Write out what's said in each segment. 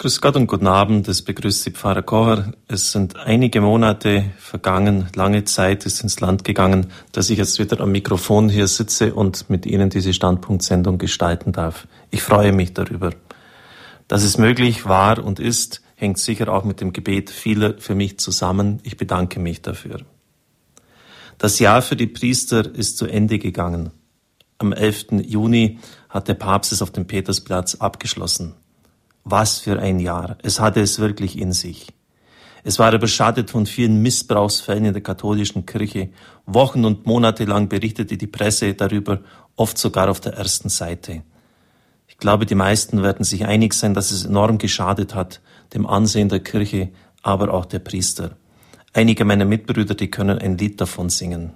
Grüß Gott und guten Abend, es begrüßt Sie Pfarrer Kocher. Es sind einige Monate vergangen, lange Zeit ist ins Land gegangen, dass ich jetzt wieder am Mikrofon hier sitze und mit Ihnen diese Standpunktsendung gestalten darf. Ich freue mich darüber. Dass es möglich war und ist, hängt sicher auch mit dem Gebet vieler für mich zusammen. Ich bedanke mich dafür. Das Jahr für die Priester ist zu Ende gegangen. Am 11. Juni hat der Papst es auf dem Petersplatz abgeschlossen. Was für ein Jahr. Es hatte es wirklich in sich. Es war überschattet von vielen Missbrauchsfällen in der katholischen Kirche. Wochen und Monate lang berichtete die Presse darüber, oft sogar auf der ersten Seite. Ich glaube, die meisten werden sich einig sein, dass es enorm geschadet hat, dem Ansehen der Kirche, aber auch der Priester. Einige meiner Mitbrüder, die können ein Lied davon singen.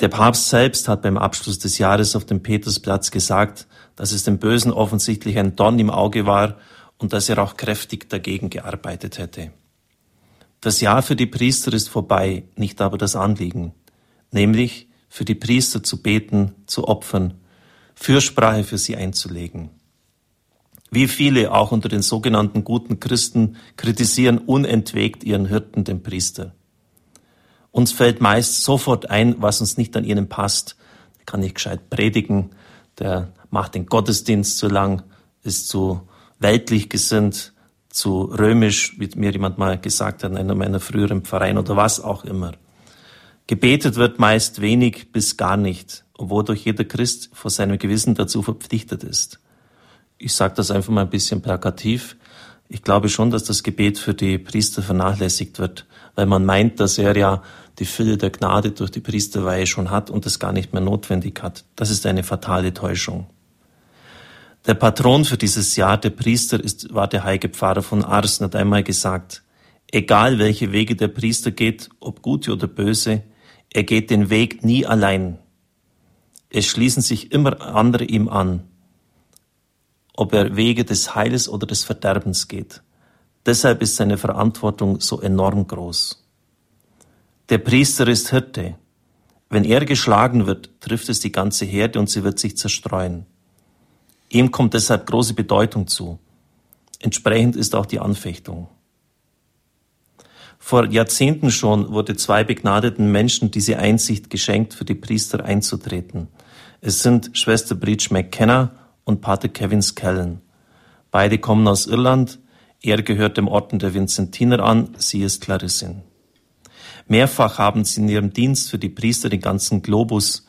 Der Papst selbst hat beim Abschluss des Jahres auf dem Petersplatz gesagt, dass es dem Bösen offensichtlich ein Dorn im Auge war und dass er auch kräftig dagegen gearbeitet hätte. Das Jahr für die Priester ist vorbei, nicht aber das Anliegen, nämlich für die Priester zu beten, zu opfern, Fürsprache für sie einzulegen. Wie viele auch unter den sogenannten guten Christen kritisieren unentwegt ihren Hirten, den Priester. Uns fällt meist sofort ein, was uns nicht an ihnen passt. Der kann nicht gescheit predigen, der macht den Gottesdienst zu lang, ist zu weltlich gesinnt, zu römisch, wie mir jemand mal gesagt hat in einer meiner früheren Pfarreien oder was auch immer. Gebetet wird meist wenig bis gar nicht, wodurch jeder Christ vor seinem Gewissen dazu verpflichtet ist. Ich sage das einfach mal ein bisschen plakativ. Ich glaube schon, dass das Gebet für die Priester vernachlässigt wird, weil man meint, dass er ja die Fülle der Gnade durch die Priesterweihe schon hat und es gar nicht mehr notwendig hat. Das ist eine fatale Täuschung. Der Patron für dieses Jahr, der Priester, ist, war der heilige Pfarrer von Ars hat einmal gesagt, egal welche Wege der Priester geht, ob gute oder böse, er geht den Weg nie allein. Es schließen sich immer andere ihm an ob er Wege des Heiles oder des Verderbens geht. Deshalb ist seine Verantwortung so enorm groß. Der Priester ist Hirte. Wenn er geschlagen wird, trifft es die ganze Herde und sie wird sich zerstreuen. Ihm kommt deshalb große Bedeutung zu. Entsprechend ist auch die Anfechtung. Vor Jahrzehnten schon wurde zwei begnadeten Menschen diese Einsicht geschenkt, für die Priester einzutreten. Es sind Schwester Bridge McKenna und Pater Kevin Skellen. Beide kommen aus Irland. Er gehört dem Orden der Vincentiner an, sie ist Clarissin. Mehrfach haben sie in ihrem Dienst für die Priester den ganzen Globus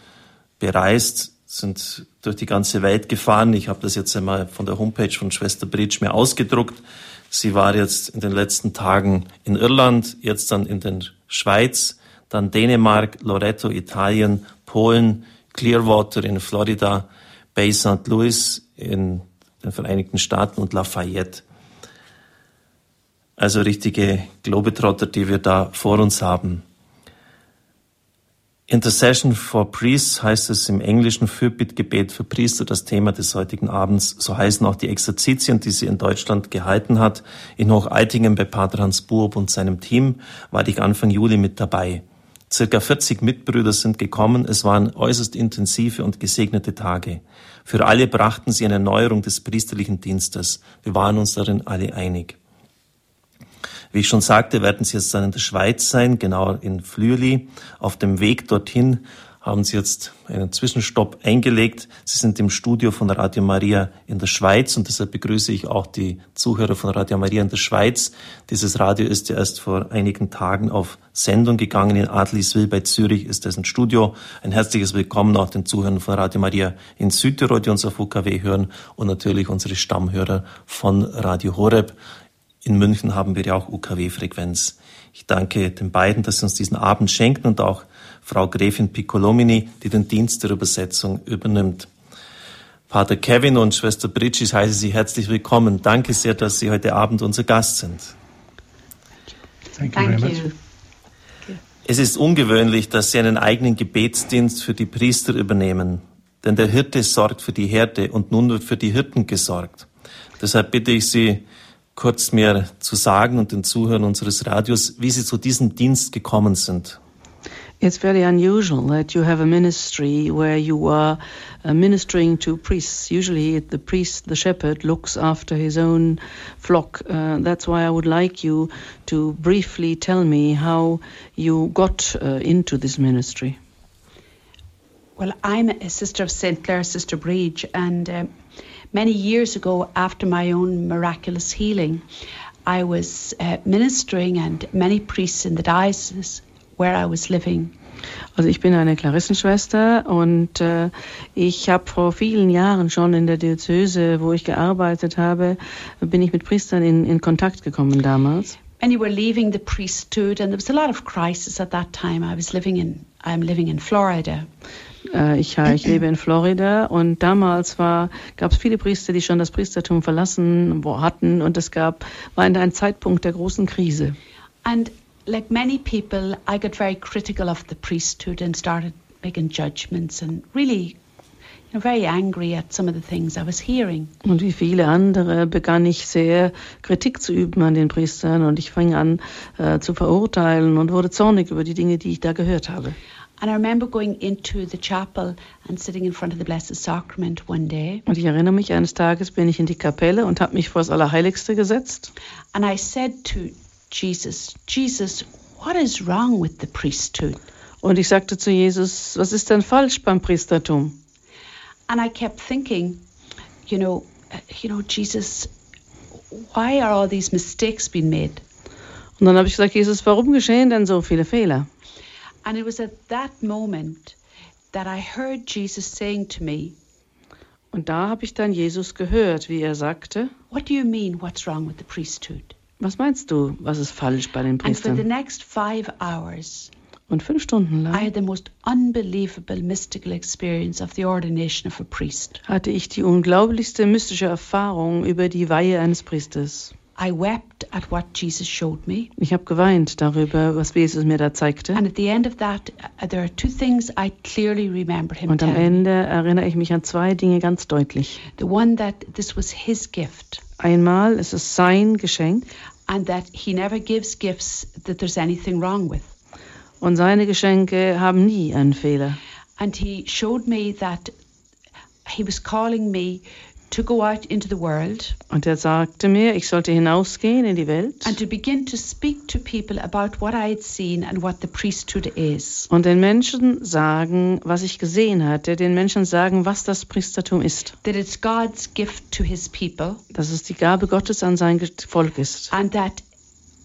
bereist, sind durch die ganze Welt gefahren. Ich habe das jetzt einmal von der Homepage von Schwester Bridge mir ausgedruckt. Sie war jetzt in den letzten Tagen in Irland, jetzt dann in der Schweiz, dann Dänemark, Loreto, Italien, Polen, Clearwater in Florida, Bay St. Louis in den Vereinigten Staaten und Lafayette. Also richtige Globetrotter, die wir da vor uns haben. Intercession for Priests heißt es im Englischen Fürbittgebet für Priester, das Thema des heutigen Abends. So heißen auch die Exerzitien, die sie in Deutschland gehalten hat. In Hocheitingen bei Pater Hans Buob und seinem Team war ich Anfang Juli mit dabei. Circa 40 Mitbrüder sind gekommen. Es waren äußerst intensive und gesegnete Tage. Für alle brachten sie eine Erneuerung des priesterlichen Dienstes. Wir waren uns darin alle einig. Wie ich schon sagte, werden sie jetzt dann in der Schweiz sein, genau in Flüeli. Auf dem Weg dorthin haben Sie jetzt einen Zwischenstopp eingelegt. Sie sind im Studio von Radio Maria in der Schweiz und deshalb begrüße ich auch die Zuhörer von Radio Maria in der Schweiz. Dieses Radio ist ja erst vor einigen Tagen auf Sendung gegangen. In Adliswil bei Zürich ist das ein Studio. Ein herzliches Willkommen auch den Zuhörern von Radio Maria in Südtirol, die uns auf UKW hören und natürlich unsere Stammhörer von Radio Horeb. In München haben wir ja auch UKW-Frequenz. Ich danke den beiden, dass sie uns diesen Abend schenken und auch Frau Gräfin Piccolomini, die den Dienst der Übersetzung übernimmt. Pater Kevin und Schwester Bridge, ich heiße Sie herzlich willkommen. Danke sehr, dass Sie heute Abend unser Gast sind. Thank you very much. Es ist ungewöhnlich, dass Sie einen eigenen Gebetsdienst für die Priester übernehmen, denn der Hirte sorgt für die Herde und nun wird für die Hirten gesorgt. Deshalb bitte ich Sie, kurz mir zu sagen und den Zuhörern unseres Radios, wie Sie zu diesem Dienst gekommen sind. It's very unusual that you have a ministry where you are uh, ministering to priests. Usually, the priest, the shepherd, looks after his own flock. Uh, that's why I would like you to briefly tell me how you got uh, into this ministry. Well, I'm a sister of St. Clair, Sister Breach, and um, many years ago, after my own miraculous healing, I was uh, ministering, and many priests in the diocese where I was living. Also ich bin eine Klarissenschwester und äh, ich habe vor vielen Jahren schon in der Diözese, wo ich gearbeitet habe, bin ich mit Priestern in, in Kontakt gekommen damals. Many were leaving the priesthood, and there was a lot of crisis at that time. I was living in, I'm living in Florida. Äh, ich, ich lebe in Florida und damals gab es viele Priester, die schon das Priestertum verlassen hatten und es gab, war ein Zeitpunkt der großen Krise. And like many people, I got very critical of the priesthood and started making judgments and really you know, very angry at some of the things I was hearing. Und wie viele andere begann ich sehr Kritik zu üben an den Priestern und ich fing an äh, zu verurteilen und wurde zornig über die Dinge, die ich da gehört habe. And I remember going into the chapel and sitting in front of the Blessed Sacrament one day. Und ich erinnere mich, eines Tages bin ich in die Kapelle und habe mich vor das Allerheiligste gesetzt. And I said to Jesus, Jesus, what is wrong with the priesthood? Und ich sagte zu Jesus, was ist denn falsch beim Priestertum? And I kept thinking, you know, uh, you know, Jesus, why are all these mistakes being made? Und dann habe ich gesagt, Jesus, warum geschehen denn so viele Fehler? And it was at that moment that I heard Jesus saying to me, Und da habe ich dann Jesus gehört, wie er sagte, What do you mean, what's wrong with the priesthood? Was meinst du, was ist falsch bei den And for the Priestern? next five hours, Und fünf Stunden I lang had the most unbelievable mystical experience of the ordination of a priest. hatte ich die unglaublichste mystische Erfahrung über die Weihe eines Priesters. I wept at what Jesus showed me. Ich habe geweint darüber, was Jesus mir da zeigte. And at the end of that, there are two things I clearly remember him Und am. Ende erinnere ich mich an zwei Dinge ganz deutlich. The one that this was his gift, Einmal ist es sein Geschenk and that he never gives gifts that there's anything wrong with. und seine Geschenke haben nie einen Fehler. And he showed me that he was calling me to go out into the world Und er sagte mir, ich sollte hinausgehen in die Welt and to begin to speak to people about what I had seen and what the priesthood is. und den Menschen sagen, was ich gesehen hatte, den Menschen sagen, was das Priestertum ist. That it's God's gift to his people, Dass es die Gabe Gottes an sein Volk ist. and that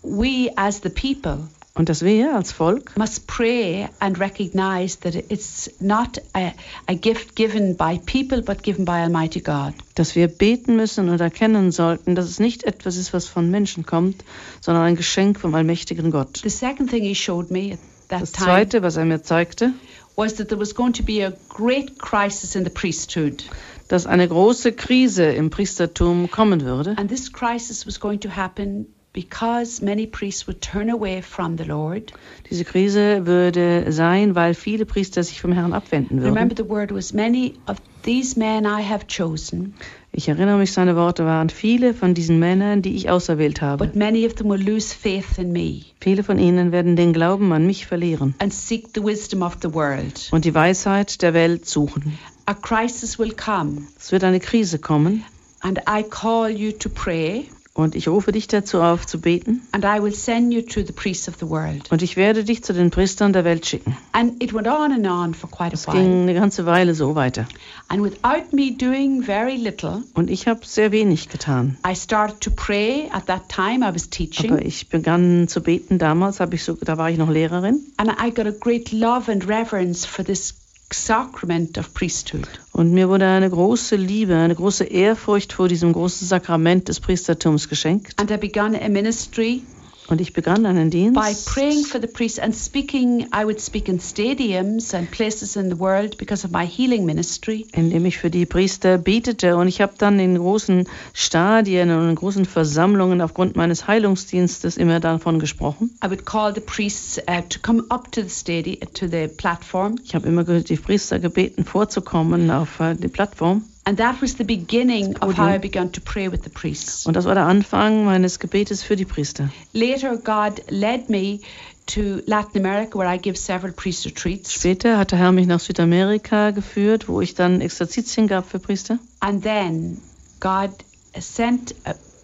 we as the people Und dass wir als Volk must pray and recognize that it's not a, a gift given by people but given by Almighty God. dass wir beten müssen und erkennen sollten, dass es nicht etwas ist, was von Menschen kommt, sondern ein Geschenk vom allmächtigen Gott. The second thing he showed me at that Das time Zweite, was er mir zeigte, was that there was going to be a great crisis in the priesthood. dass eine große Krise im Priestertum kommen würde. And this crisis was going to happen because many priests would turn away from the Lord. Diese Krise würde sein, weil viele Priester sich vom Herrn abwenden Remember, würden. the word was many of these men I have chosen, Ich erinnere mich, seine Worte waren viele von diesen Männern, die ich auserwählt habe. but many of them will lose faith in me Viele von ihnen werden den Glauben an mich verlieren and seek the wisdom of the world. und die Weisheit der Welt suchen. A crisis will come, Es wird eine Krise kommen and I call you to pray, und ich rufe dich dazu auf zu beten and I will send you to the priests of the world. und ich werde dich zu den Priestern der Welt schicken. And it went on and on for quite Es a ging while. eine ganze Weile so weiter. And without me doing very little, Und ich habe sehr wenig getan. I started to pray. At that time, I was teaching. Aber ich begann zu beten. Damals habe ich so, da war ich noch Lehrerin. And I got a great love and reverence for this sacrament of priesthood. Und mir wurde eine große Liebe, eine große Ehrfurcht vor diesem großen Sakrament des Priestertums geschenkt. And I began a ministry Und ich begann einen Dienst. by praying for the priests and speaking. I would speak in stadiums and places in the world because of my healing ministry. indem ich für die Priester betete. Und ich habe dann in großen Stadien und in großen Versammlungen aufgrund meines Heilungsdienstes immer davon gesprochen. I would call the priests uh, to come up to the stadium, to the platform, Ich habe immer die Priester gebeten, vorzukommen auf äh, die Plattform. And that was the beginning of Podium. how I began to pray with the priests. Und das war der Anfang meines Gebetes für die Priester. Later, God led me to Latin America, where I give several priest retreats. Später hat der Herr mich nach Südamerika geführt, wo ich dann Exerzitien gab für Priester. And then God sent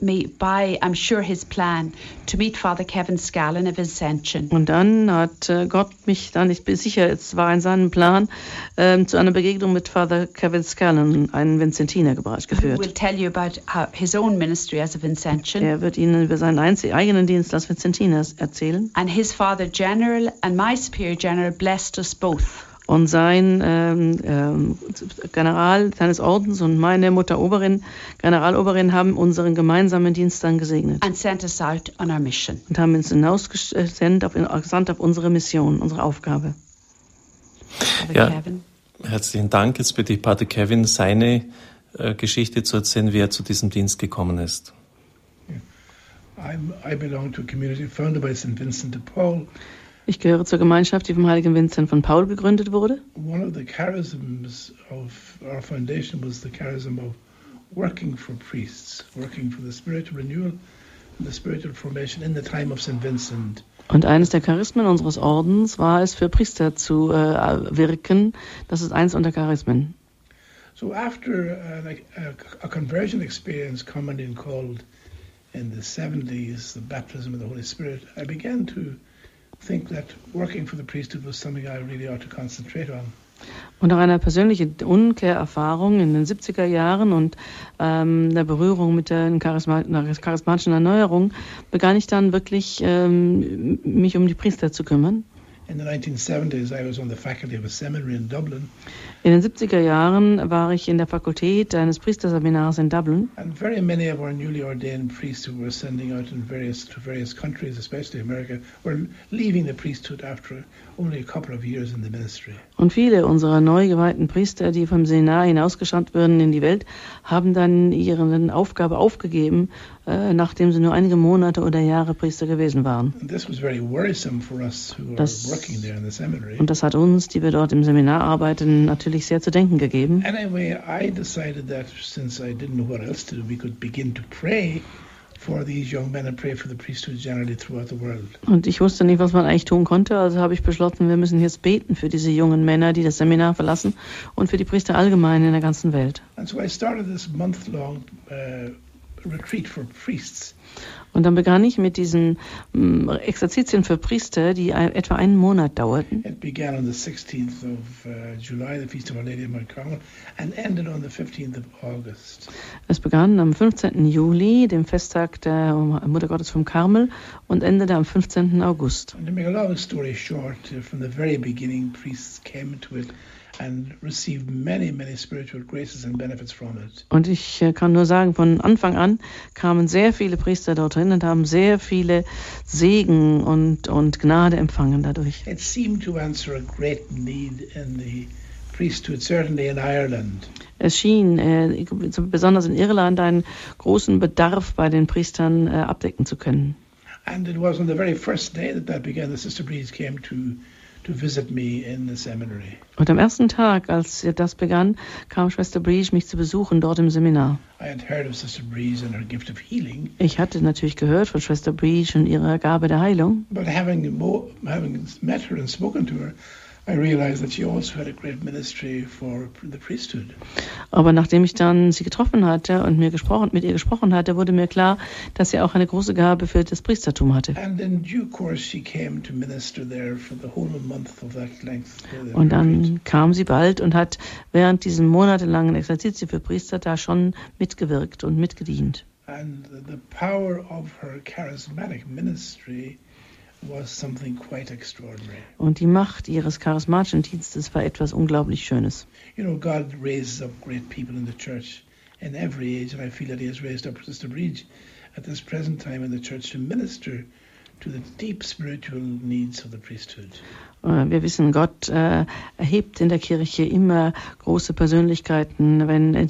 me by, I'm sure, his plan to meet Father Kevin Scallon of Ascension. Und dann hat äh, Gott mich dann, ich bin sicher, es war in seinem Plan, ähm, zu einer Begegnung mit Father Kevin Scallon, einen Vinzentiner, gebracht, geführt. will tell you about his own ministry as a Vincentian. Er wird Ihnen über seinen eigenen Dienst als Vinzentiner erzählen. And his Father General and my Superior General blessed us both. Und sein ähm, ähm, General seines Ordens und meine Mutter Oberin, Generaloberin, haben unseren gemeinsamen Dienst dann gesegnet and sent us out on our mission. und haben uns hinausgesandt auf, gesandt auf unsere Mission, unsere Aufgabe. Ja. Kevin. Herzlichen Dank. Jetzt bitte ich Pater Kevin, seine äh, Geschichte zu erzählen, wie er zu diesem Dienst gekommen ist. I'm, I belong to a community founded by St. Vincent de Paul. Ich gehöre zur Gemeinschaft, die vom heiligen Vincent von Paul gegründet wurde. One of the charisms of our foundation was the charism of working for priests, working for the spiritual renewal and the spiritual formation in the time of St. Vincent. Und eines der Charismen unseres Ordens war es, für Priester zu äh, wirken. Das ist eins unter Charismen. So after uh, a, a conversion experience commonly called in the 70s the baptism of the Holy Spirit, I began to think that working for the priesthood was something I really ought to concentrate on. Und nach einer persönlichen Umkehrerfahrung in den 70er Jahren und ähm, der Berührung mit der charisma charismatischen Erneuerung begann ich dann wirklich, ähm, mich um die Priester zu kümmern. In the 1970s, I was on the faculty of a seminary in Dublin, In den 70er Jahren war ich in der Fakultät eines Priesterseminars in Dublin and very many of our newly ordained priests who were sending out in various to various countries, especially America, were leaving the priesthood after only a couple of years in the ministry. und viele unserer neu geweihten Priester, die vom Seminar hinausgeschickt würden in die Welt, haben dann ihre Aufgabe aufgegeben, äh, nachdem sie nur einige Monate oder Jahre Priester gewesen waren. And this was very worrisome for us who were Das- working there in the seminary. Und das hat uns, die wir dort im Seminar arbeiten, natürlich sehr zu denken gegeben. Anyway, I decided that since I didn't know what else to do, we could begin to pray for these young men and pray for the priesthood generally throughout the world. Und ich wusste nicht, was man eigentlich tun konnte, also habe ich beschlossen, wir müssen jetzt beten für diese jungen Männer, die das Seminar verlassen und für die Priester allgemein in der ganzen Welt. And so I started this month-long uh, retreat for priests. Und dann begann ich mit diesen ähm, Exerzitien für Priester, die etwa einen Monat dauerten. It began on the 16th of uh, July, the Feast of Our Lady of Mount Carmel, and ended on the 15th of August. Es begann am 15. Juli, dem Festtag der Mutter Gottes vom Karmel, und endete am 15. August. And to make a long story short, uh, from the very beginning, priests came to it and received many, many spiritual graces and benefits from it. Und ich äh, kann nur sagen, von Anfang an kamen sehr viele Priester dorthin und haben sehr viele Segen und, und Gnade empfangen dadurch. It seemed to answer a great need in the priesthood, certainly in Ireland. Es schien äh, besonders in Irland einen großen Bedarf bei den Priestern äh, abdecken zu können. And it was on the very first day that that began that Sister Breeze came to, to visit me in the seminary. Und am ersten Tag, als das begann, kam Schwester Breach mich zu besuchen dort im Seminar. I had heard of Sister Breeze and her gift of healing, Ich hatte natürlich gehört von Schwester Breach und ihrer Gabe der Heilung. but having, having met her and spoken to her, I realized that she also had a great ministry for the priesthood. Aber nachdem ich dann sie getroffen hatte und mir gesprochen, mit ihr gesprochen hatte, wurde mir klar, dass sie auch eine große Gabe für das Priestertum hatte. And in due course, she came to minister there for the whole month of that length. the Und dann kam sie bald und hat während diesen monatelangen Exerzitien für Priester da schon mitgewirkt und mitgedient. And the power of her charismatic ministry Und die Macht ihres charismatischen Dienstes war etwas unglaublich Schönes. You know, God raises up great people in the church in every age, and I feel that He has raised up Sister Breach at this present time in the church to minister to the deep spiritual needs of the priesthood. Äh, Wir wissen, Gott äh, erhebt in der Kirche immer große Persönlichkeiten, wenn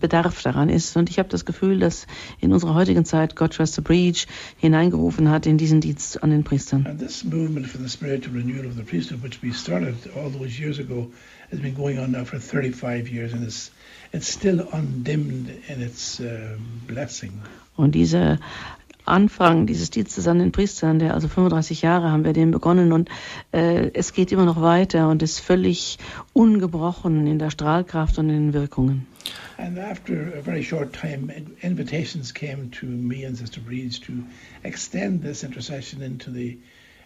Bedarf daran ist. Und ich habe das Gefühl, dass in unserer heutigen Zeit Gott Schwester Breach hineingerufen hat in diesen Dienst an den Priestern. And this movement for the spiritual renewal of the priesthood, which we started all those years ago, has been going on now for 35 years and is it's still undimmed in its uh, blessing. Und dieser Anfang dieses Dienstes an den Priestern, der also 35 Jahre haben wir den begonnen und äh, es geht immer noch weiter und ist völlig ungebrochen in der Strahlkraft und in den Wirkungen. And after a very short time, invitations came to me and Sister Breeds to extend this intercession into the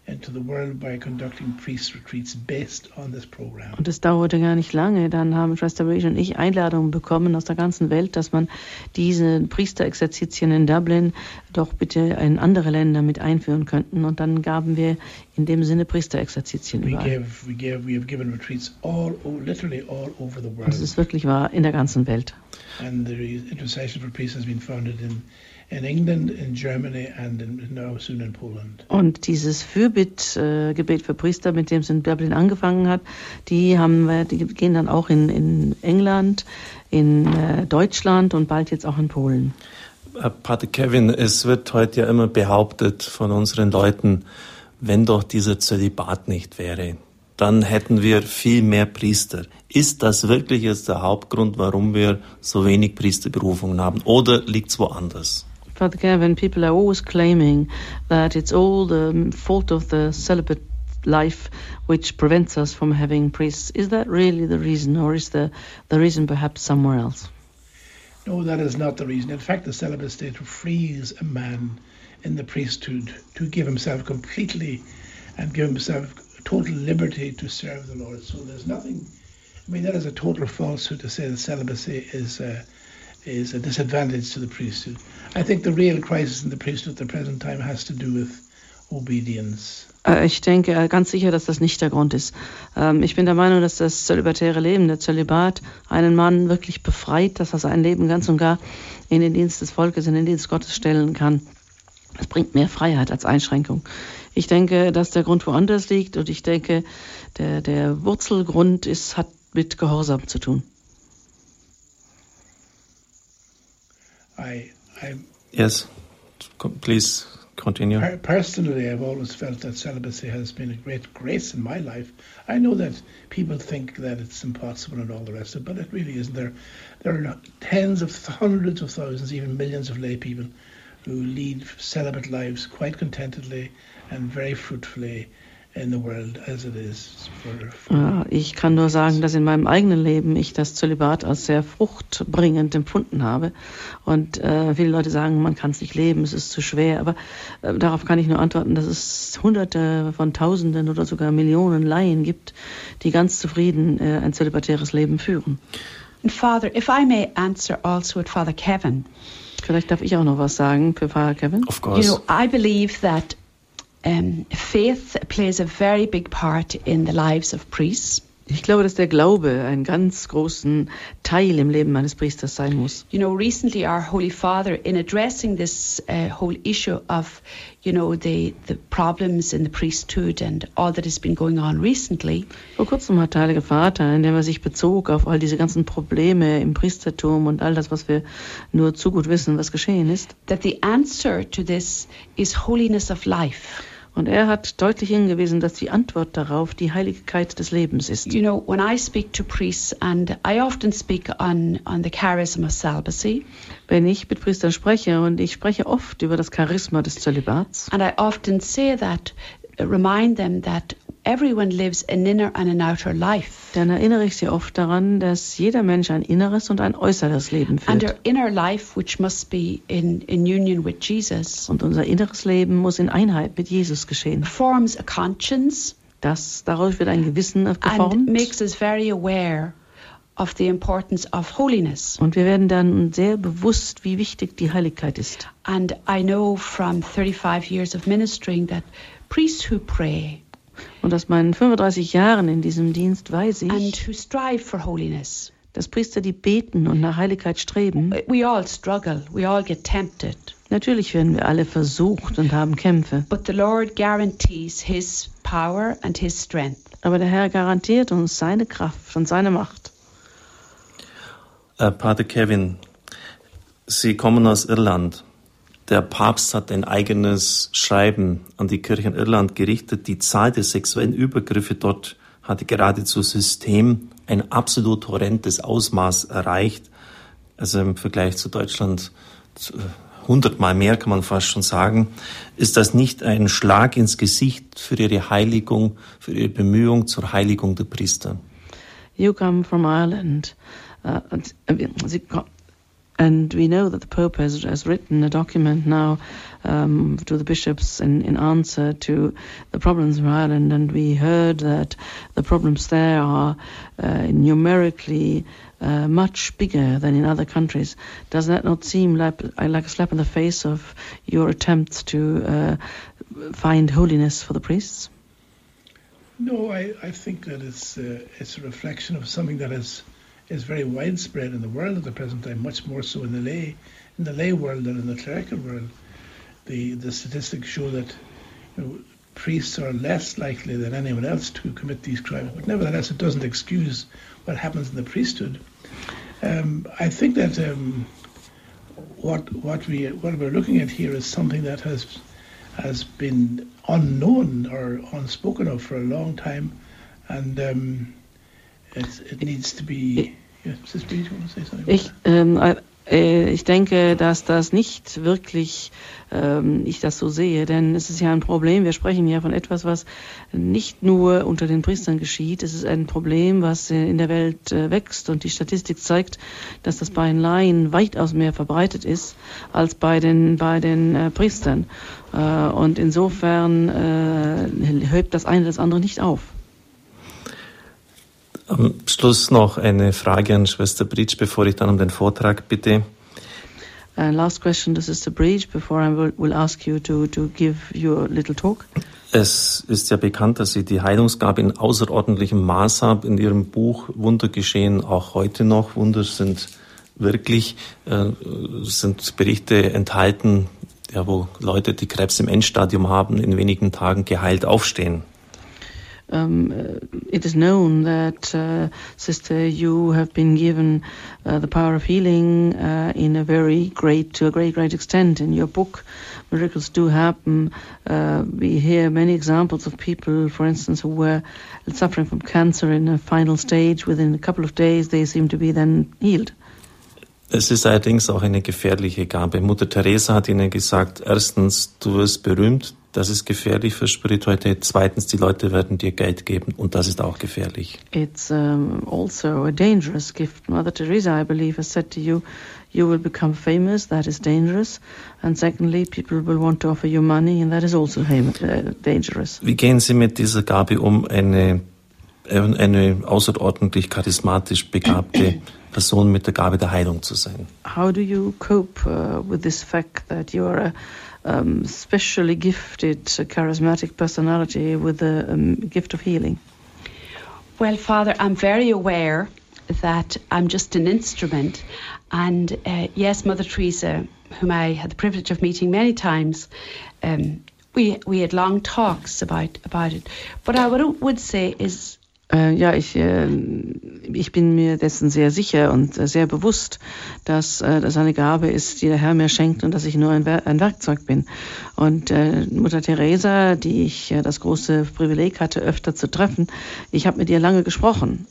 into the world by conducting priest retreats based on this program. Und es dauerte gar nicht lange, dann haben Schwester Bridge und ich Einladungen bekommen aus der ganzen Welt, dass man diese Priesterexerzitien in Dublin doch bitte in andere Länder mit einführen könnten. Und dann gaben wir in dem Sinne Priesterexerzitien We überall. es ist wirklich wahr, in der ganzen Welt. And the intercession for priests has been founded in, in England, in Germany, and in, now soon in Poland. Und dieses Fürbitt-Gebet äh, Gebet für Priester, mit dem es in Dublin angefangen hat, die haben wir, die gehen dann auch in, in England, in äh, Deutschland und bald jetzt auch in Polen. Äh, Pater Kevin, es wird heute ja immer behauptet von unseren Leuten, wenn doch dieser Zölibat nicht wäre, dann hätten wir viel mehr Priester. Ist das wirklich jetzt der Hauptgrund, warum wir so wenig Priesterberufungen haben? Oder liegt es woanders? Father Kevin, people are always claiming that it's all the fault of the celibate life which prevents us from having priests. Is that really the reason, or is the, the reason perhaps somewhere else? No, that is not the reason. In fact, the celibate state frees a man in the priesthood to give himself completely and give himself total liberty to serve the Lord. So there's nothing. I mean, that is a total falsehood to say that celibacy is a, is a disadvantage to the priesthood. I think the real crisis in the priesthood at the present time has to do with obedience. Äh, Ich denke äh, ganz sicher, dass das nicht der Grund ist. Ähm, Ich bin der Meinung, dass das zölibatäre Leben, der Zölibat, einen Mann wirklich befreit, dass er sein Leben ganz und gar in den Dienst des Volkes, in den Dienst Gottes stellen kann. Es bringt mehr Freiheit als Einschränkung. Ich denke, dass der Grund woanders liegt und ich denke, der, der Wurzelgrund ist, hat mit Gehorsam zu tun. I, I Yes, please continue. Per- personally, I've always felt that celibacy has been a great grace in my life. I know that people think that it's impossible and all the rest of it, but it really isn't. There, there are tens of hundreds of thousands, even millions of lay people who lead celibate lives quite contentedly and very fruitfully in the world as it is for. for Ja, Ich kann nur sagen, dass in meinem eigenen Leben ich das Zölibat als sehr fruchtbringend empfunden habe. Und äh, viele Leute sagen, man kann es nicht leben, es ist zu schwer. Aber äh, darauf kann ich nur antworten, dass es Hunderte von Tausenden oder sogar Millionen Laien gibt, die ganz zufrieden äh, ein zölibatäres Leben führen. And Father, if I may answer also at Father Kevin, Vielleicht darf ich auch noch was sagen für Pfarrer Kevin. Of you course. know, I believe that um, faith plays a very big part in the lives of priests. Ich glaube, dass der Glaube einen ganz großen Teil im Leben eines Priesters sein muss. You know, recently our Holy Father, in addressing this uh, whole issue of, you know, the, the problems in the priesthood and all that has been going on recently, Vor kurzem hat der Heilige Vater, indem er sich bezog auf all diese ganzen Probleme im Priestertum und all das, was wir nur zu gut wissen, was geschehen ist, that the answer to this is holiness of life. Und er hat deutlich hingewiesen, dass die Antwort darauf die Heiligkeit des Lebens ist. You know, when I speak to priests, and I often speak on, on the charism of celibacy, Wenn ich mit Priestern spreche, und ich spreche oft über das Charisma des Zölibats, and I often say that, remind them that everyone lives an inner and an outer life. dann erinnere ich sie oft daran, dass jeder Mensch ein inneres und ein äußeres Leben And führt. their inner life, which must be in, in union with Jesus, Und unser inneres Leben muss in Einheit mit Jesus geschehen. forms a conscience Das, daraus wird ein Gewissen and geformt. makes us very aware of the importance of holiness. Und wir werden dann sehr bewusst, wie wichtig die Heiligkeit ist. And I know from 35 years of ministering that priests who pray Und aus meinen 35 Jahren in diesem Dienst weiß and ich, who strive for holiness, dass Priester, die beten und nach Heiligkeit streben, we all struggle, we all get tempted. natürlich werden wir alle versucht und haben Kämpfe. But the Lord guarantees His power and His strength. Aber der Herr garantiert uns seine Kraft und seine Macht. Äh, Pater Kevin, Sie kommen aus Irland. Der Papst hat ein eigenes Schreiben an die Kirche in Irland gerichtet. Die Zahl der sexuellen Übergriffe dort hatte geradezu System ein absolut horrendes Ausmaß erreicht. also im Vergleich zu Deutschland hundertmal mehr, kann man fast schon sagen, ist das nicht ein Schlag ins Gesicht für ihre Heiligung, für ihre Bemühung zur Heiligung der Priester? You come from Ireland. Uh, and we know that the Pope has, has written a document now um, to the bishops in, in answer to the problems in Ireland, and we heard that the problems there are uh, numerically uh, much bigger than in other countries. Does that not seem like, like a slap in the face of your attempts to uh, find holiness for the priests? No, I, I think that it's uh, it's a reflection of something that is is very widespread in the world at the present time, much more so in the lay in the lay world than in the clerical world. The the statistics show that you know, priests are less likely than anyone else to commit these crimes, but nevertheless, it doesn't excuse what happens in the priesthood. Um, I think that um, what what we what we're looking at here is something that has has been unknown or unspoken of for a long time, and um, it, it needs to be. Ich, ähm, äh, ich denke, dass das nicht wirklich ähm, ich das so sehe, denn es ist ja ein Problem. Wir sprechen ja von etwas, was nicht nur unter den Priestern geschieht. Es ist ein Problem, was in der Welt äh, wächst und die Statistik zeigt, dass das bei den Laien weitaus mehr verbreitet ist als bei den bei den äh, Priestern. Äh, und insofern äh, hebt das eine das andere nicht auf. Am Schluss noch eine Frage an Schwester Bridge, bevor ich dann um den Vortrag bitte. Uh, last question to Sister Breach before I will, will ask you to, to give your little talk. Es ist ja bekannt, dass Sie die Heilungsgabe in außerordentlichem Maß haben. In Ihrem Buch Wunder geschehen auch heute noch. Wunder sind wirklich, äh, sind Berichte enthalten, ja, wo Leute, die Krebs im Endstadium haben, in wenigen Tagen geheilt aufstehen. Um, uh, it is known that, uh, Sister, you have been given uh, the power of healing uh, in a very great, to a great, great extent. In your book, Miracles Do Happen, uh, we hear many examples of people, for instance, who were suffering from cancer in a final stage. Within a couple of days, they seem to be then healed. Es ist allerdings auch eine gefährliche Gabe. Mutter Teresa hat ihnen gesagt, erstens, du wirst berühmt, das ist gefährlich für Spiritualität. Zweitens, die Leute werden dir Geld geben und das ist auch gefährlich. It's um, also a dangerous gift. Mother Teresa, I believe, has said to you, you will become famous, that is dangerous. And secondly, people will want to offer you money and that is also uh, dangerous. Wie gehen Sie mit dieser Gabe um, eine, eine außerordentlich charismatisch begabte Person mit der Gabe der Heilung zu sein? How do you cope uh, with this fact that you are a um, specially gifted, charismatic personality with the um, gift of healing? Well, Father, I'm very aware that I'm just an instrument. And uh, yes, Mother Teresa, whom I had the privilege of meeting many times, um, we we had long talks about about it. But I would would say is Äh, ja, ich, äh, ich bin mir dessen sehr sicher und äh, sehr bewusst, dass äh, das eine Gabe ist, die der Herr mir schenkt und dass ich nur ein, Wer ein Werkzeug bin. Und äh, Mutter Teresa, die ich äh, das große Privileg hatte, öfter zu treffen, ich habe mit ihr lange gesprochen.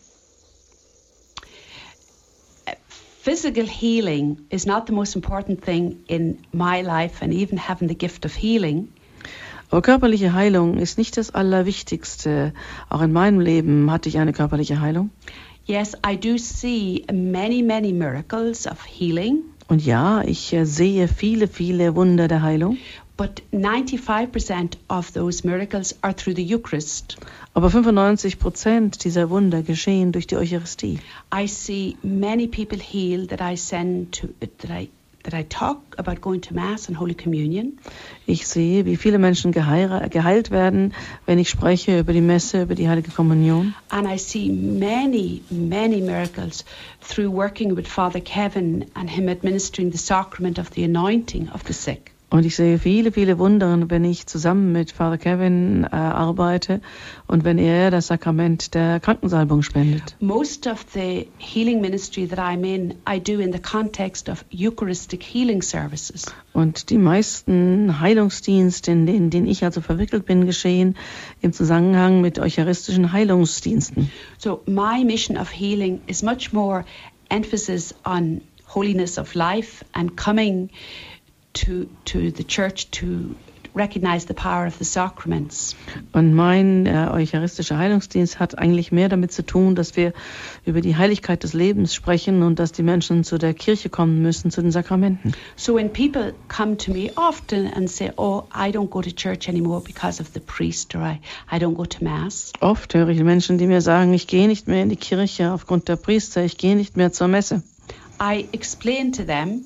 Physical healing is not the most important thing in my life, and even having the gift of healing. Aber körperliche Heilung ist nicht das Allerwichtigste. Auch in meinem Leben hatte ich eine körperliche Heilung. Yes, I do see many, many miracles of healing. Und ja, ich äh, sehe viele, viele Wunder der Heilung. But 95% of those miracles are through the Eucharist. Aber 95 Prozent dieser Wunder geschehen durch die Eucharistie. I see many people healed that I send to that I that I talk about going to Mass and Holy Communion. Ich sehe, wie viele Menschen geheilt werden, wenn ich spreche über die Messe, über die Heilige Kommunion. And I see many, many miracles through working with Father Kevin and him administering the sacrament of the anointing of the sick. Und ich sehe viele, viele Wunder, wenn ich zusammen mit Father Kevin äh, arbeite und wenn er das Sakrament der Krankensalbung spendet. Most of the healing ministry that I'm in, I do in the context of Eucharistic healing services. Und die meisten Heilungsdienste, in denen, denen ich also verwickelt bin, geschehen im Zusammenhang mit eucharistischen Heilungsdiensten. So my mission of healing is much more emphasis on holiness of life and coming to to the church to recognize the power of the sacraments. Und mein äh, eucharistischer Heilungsdienst hat eigentlich mehr damit zu tun, dass wir über die Heiligkeit des Lebens sprechen und dass die Menschen zu der Kirche kommen müssen, zu den Sakramenten. So when people come to me often and say, "Oh, I don't go to church anymore because of the priest or I I don't go to mass." Oft höre ich Menschen, die mir sagen, ich gehe nicht mehr in die Kirche aufgrund der Priester, ich gehe nicht mehr zur Messe. I explain to them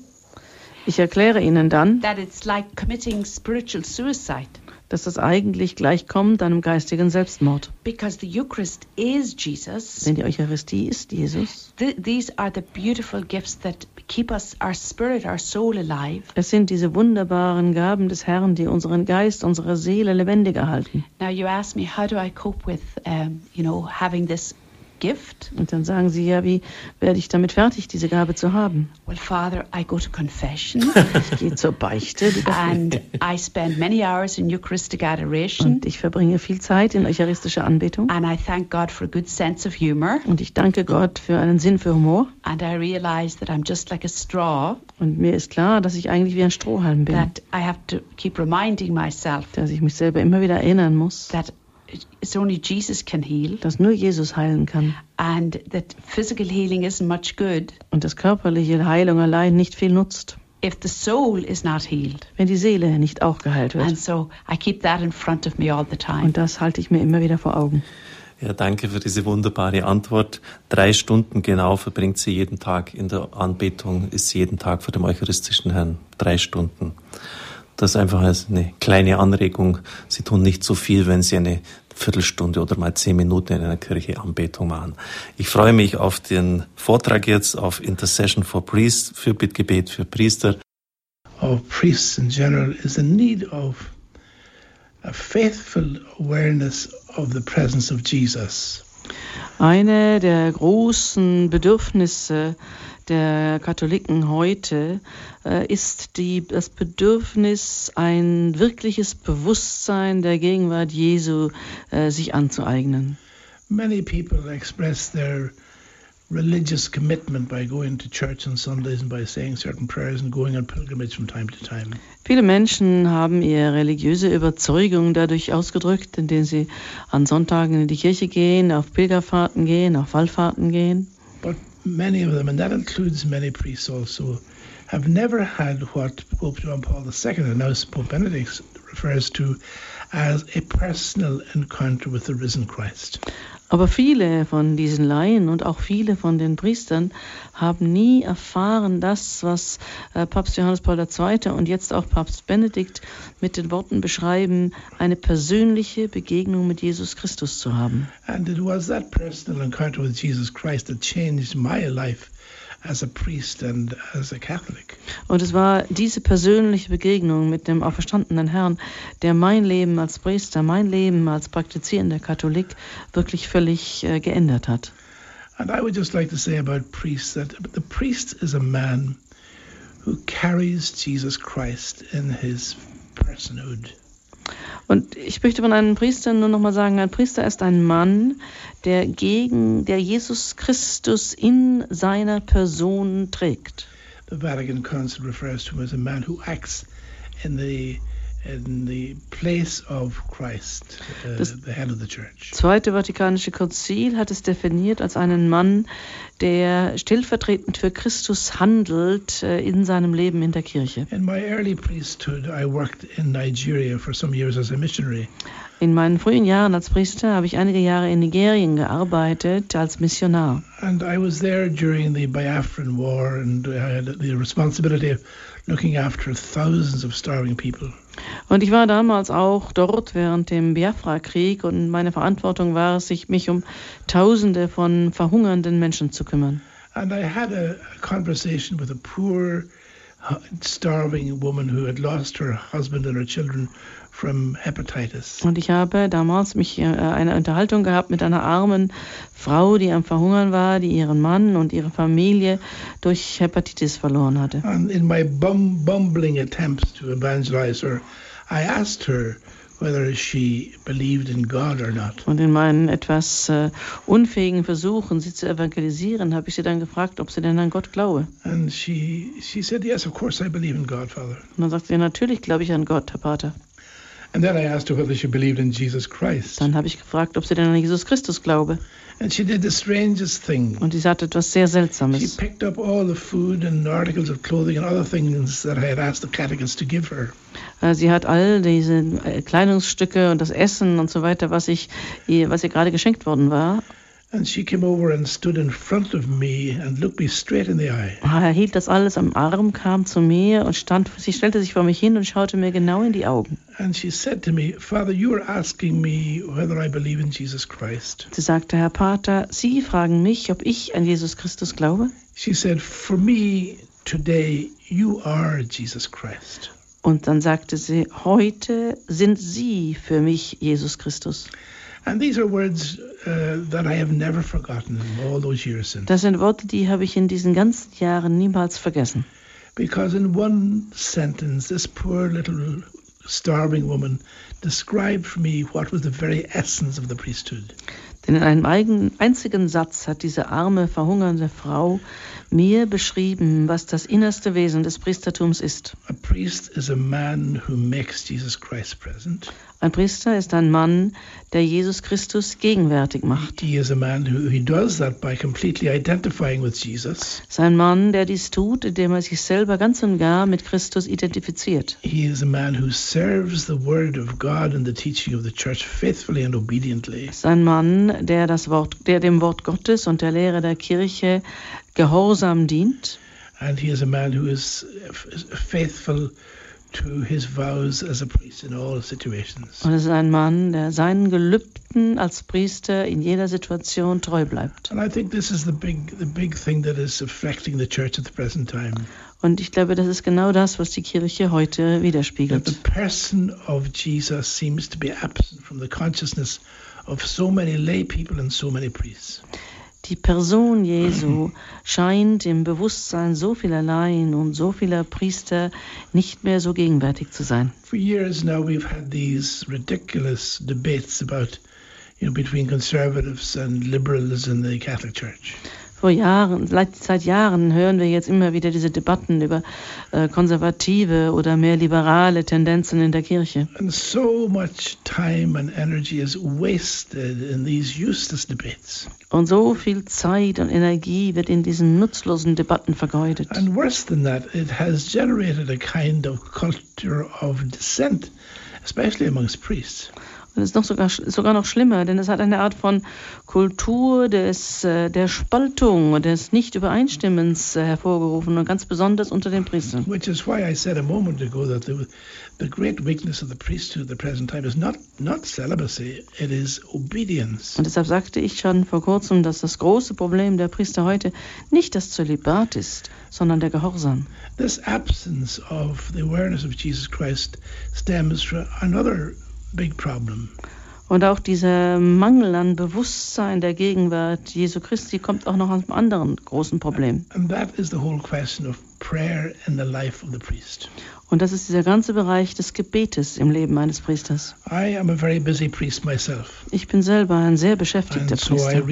Ich erkläre ihnen dann, that it's like committing spiritual suicide dass das eigentlich gleichkommt einem geistigen Selbstmord. because the Eucharist is Jesus. Denn die Eucharistie ist Jesus. Th- these are the beautiful gifts that keep us, our spirit, our soul alive. Es sind diese wunderbaren Gaben des Herrn, die unseren Geist, unsere Seele lebendig erhalten. Now, you ask me, how do I cope with, um, you know, having this gift? Und dann sagen sie, ja, wie werde ich damit fertig, diese Gabe zu haben? Well, Father, I go to confession Ich gehe zur Beichte and I spend many hours in Eucharistic adoration und ich verbringe viel Zeit in eucharistischer Anbetung. and I thank God for a good sense of humor. Und ich danke Gott für einen Sinn für Humor. And I realize that I'm just like a straw, Und mir ist klar, dass ich eigentlich wie ein Strohhalm bin, that I have to keep reminding myself dass ich mich selber immer wieder erinnern muss, that it's only Jesus can heal dass nur Jesus heilen kann and that physical healing isn't much good und dass körperliche Heilung allein nicht viel nutzt, if the soul is not healed. wenn die Seele nicht auch geheilt And wird. so I keep that in front of me all the time. Und das halte ich mir immer wieder vor Augen. Ja, danke für diese wunderbare Antwort. Drei Stunden genau verbringt sie jeden Tag in der Anbetung, ist sie jeden Tag vor dem eucharistischen Herrn. Drei Stunden. Das ist einfach als eine kleine Anregung. Sie tun nicht so viel, wenn Sie eine Viertelstunde oder mal zehn Minuten in einer Kirche Anbetung machen. Ich freue mich auf den Vortrag jetzt auf Intercession for Priests, für Bittgebet für Priester. of priests in general is a need of a faithful awareness of the presence of Jesus. Eine der großen Bedürfnisse der Katholiken heute äh, ist die, das Bedürfnis, ein wirkliches Bewusstsein der Gegenwart Jesu äh, sich anzueignen. Many people express their religious commitment by going to church on Sundays and by saying certain prayers and going on pilgrimage from time to time. Viele Menschen haben ihre religiöse Überzeugung dadurch ausgedrückt, indem sie an Sonntagen in die Kirche gehen, auf Pilgerfahrten gehen, auf Wallfahrten gehen. But many of them, and that includes many priests also, have never had what Pope John Paul II and now Pope Benedict refers to as a personal encounter with the risen Christ. Aber viele von diesen Laien und auch viele von den Priestern haben nie erfahren, das, was äh, Papst Johannes Paul II. und jetzt auch Papst Benedikt mit den Worten beschreiben, eine persönliche Begegnung mit Jesus Christus zu haben. And it was that personal encounter with Jesus Christ that changed my life as a priest and as a Catholic. Und es war diese persönliche Begegnung mit dem auferstandenen Herrn, der mein Leben als Priester, mein Leben als praktizierender Katholik wirklich völlig äh, geändert hat. And I would just like to say about priests that the priest is a man who carries Jesus Christ in his personhood. Und ich möchte von einem Priester nur noch mal sagen, ein Priester ist ein Mann, der gegen, der Jesus Christus in seiner Person trägt. The Vatican Council refers to him as a man who acts in the in the place of Christ, uh, Das- the head of the church. Zweite Vatikanische Konzil hat es definiert als einen Mann, der stellvertretend für Christus handelt äh, in seinem Leben in der Kirche. In my early priesthood, I worked in Nigeria for some years as a missionary. In meinen frühen Jahren als Priester habe ich einige Jahre in Nigerien gearbeitet als Missionar. And I was there during the Biafran War, and I had the responsibility of looking after thousands of starving people. Und ich war damals auch dort während dem Biafra-Krieg und meine Verantwortung war es, sich mich um Tausende von verhungernden Menschen zu kümmern. And I had a, conversation with a poor, hu- starving woman who had lost her husband and her children. Und ich habe damals mich äh, eine Unterhaltung gehabt mit einer armen Frau, die am Verhungern war, die ihren Mann und ihre Familie durch Hepatitis verloren hatte. And in my bum, bumbling attempts to evangelize her, I asked her, whether she believed in God or not. Und in meinen etwas äh, unfähigen Versuchen, sie zu evangelisieren, habe ich sie dann gefragt, ob sie denn an Gott glaube. And she she said, "Yes, of course I believe in God, Father." Und dann sagte sie, natürlich glaube ich an Gott, Herr Pater. Dann habe ich gefragt, ob sie denn an Jesus Christus glaube. And she did the strangest thing. Und sie sagte etwas sehr She Seltsames. picked up all the food and articles of clothing and other things that I had asked the catechist to give her. Äh, Sie hat all diese äh, Kleidungsstücke und das Essen und so weiter, was ich, was ihr gerade geschenkt worden war, And she came over and stood in front of me and looked me straight in the eye. er hielt das alles am Arm, kam zu mir und stand, sie stellte sich vor mich hin und schaute mir genau in die Augen. And she said to me, Father, you are asking me whether I believe in Jesus Christ. Sie sagte, Herr Pater, Sie fragen mich, ob ich an Jesus Christus glaube? She said, For me today, you are Jesus Christ. Und dann sagte sie, heute sind Sie für mich Jesus Christus. And these are words that I have never forgotten in all those years since. Das sind Worte, die habe ich in diesen ganzen Jahren niemals vergessen. Because in one sentence, this poor little starving woman described for me what was the very essence of the priesthood. Denn in einem eigen, einzigen Satz hat diese arme, verhungernde Frau mir beschrieben, was das innerste Wesen des Priestertums ist. A priest is a man who makes Jesus Christ present. Ein Priester ist ein Mann, der Jesus Christus gegenwärtig macht. He is a man who he does that by completely identifying with Jesus. Es ist ein Mann, der dies tut, indem er sich selber ganz und gar mit Christus identifiziert. He is a man who serves the word of God and the teaching of the church faithfully and obediently. Es ist ein Mann, der, das Wort, der dem Wort Gottes und der Lehre der Kirche gehorsam dient. And he is a man who is faithful to his vows as a priest in all situations. Und es ist ein Mann, der seinen Gelübden als Priester in jeder Situation treu bleibt. And I think this is the big the big thing that is affecting the church at the present time. Und ich glaube, das ist genau das, was die Kirche heute That the widerspiegelt. person of Jesus seems to be absent from the consciousness of so many lay people and so many priests. Die Person Jesu scheint im Bewusstsein so vieler Laien und so vieler Priester nicht mehr so gegenwärtig zu sein. For years now, we've had these ridiculous debates about, you know, between conservatives and liberals in the Catholic Church. Vor Jahren, seit, Jahren hören wir jetzt immer wieder diese Debatten über äh, konservative oder mehr liberale Tendenzen in der Kirche. And so much time and energy is wasted in these useless debates. Und so viel Zeit und Energie wird in diesen nutzlosen Debatten vergeudet. And worse than that, it has generated a kind of culture of dissent, especially amongst priests. Und es ist noch sogar, sogar noch schlimmer, denn es hat eine Art von Kultur des, äh, der Spaltung des Nicht-Übereinstimmens äh, hervorgerufen und ganz besonders unter den Priestern. Which is why I said a moment ago that the, the great weakness of the priesthood at the present time is not, not celibacy, it is obedience. Und deshalb sagte ich schon vor kurzem, dass das große Problem der Priester heute nicht das Zölibat ist, sondern der Gehorsam. This absence of the awareness of Jesus Christ stems from another big problem. Und auch dieser Mangel an Bewusstsein der Gegenwart Jesu Christi kommt auch noch aus einem anderen großen Problem. And that is the whole question of prayer in the life of the priest. Und das ist dieser ganze Bereich des Gebetes im Leben eines Priesters. I am a very busy priest myself. Ich bin selber ein sehr beschäftigter Priester.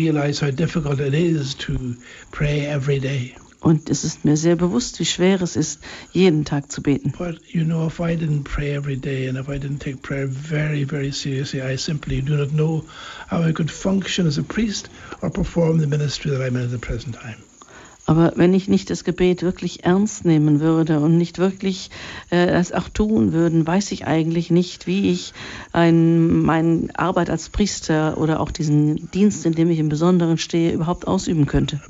Und es ist mir sehr bewusst, wie schwer es ist, jeden Tag zu beten. You know, very, very priest or perform the ministry that I'm in at the present time. Aber wenn ich nicht das Gebet wirklich ernst nehmen würde und nicht wirklich äh, das auch tun würden, weiß ich eigentlich nicht, wie ich ein, meine Arbeit als Priester oder auch diesen Dienst, in dem ich im Besonderen stehe, überhaupt ausüben könnte.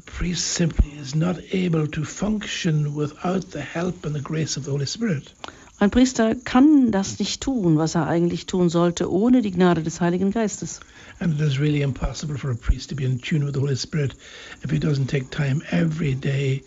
Ein Priester kann das nicht tun, was er eigentlich tun sollte, ohne die Gnade des Heiligen Geistes. And it is really impossible for a priest to be in tune with the Holy Spirit if he doesn't take time every day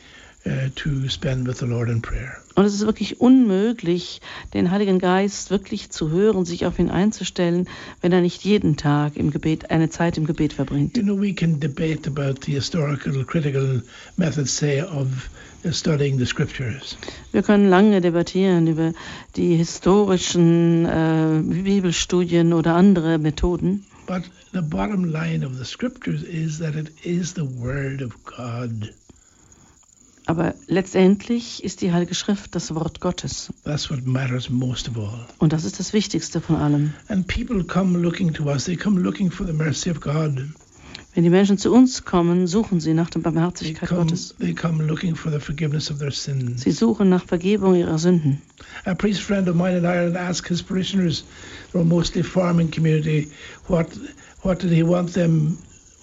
uh, to spend with the Lord in prayer. Und es ist wirklich unmöglich, den Heiligen Geist wirklich zu hören, sich auf ihn einzustellen, wenn er nicht jeden Tag im Gebet eine Zeit im Gebet verbringt. You know, we can debate about the historical, critical methods, say, of studying the scriptures. Wir können lange debattieren über die historischen äh, Bibelstudien oder andere Methoden. But the bottom line of the scriptures is that it is the Word of God. Aber letztendlich ist die Heilige Schrift das Wort Gottes. That's what matters most of all. Und das ist das Wichtigste von allem. And people come looking to us, they come looking for the mercy of God. Wenn die Menschen zu uns kommen, suchen sie nach der Barmherzigkeit come, Gottes. Sie suchen nach Vergebung ihrer Sünden. A priest friend of mine in Ireland asked his parishioners, they were mostly farming community, what what did he want them,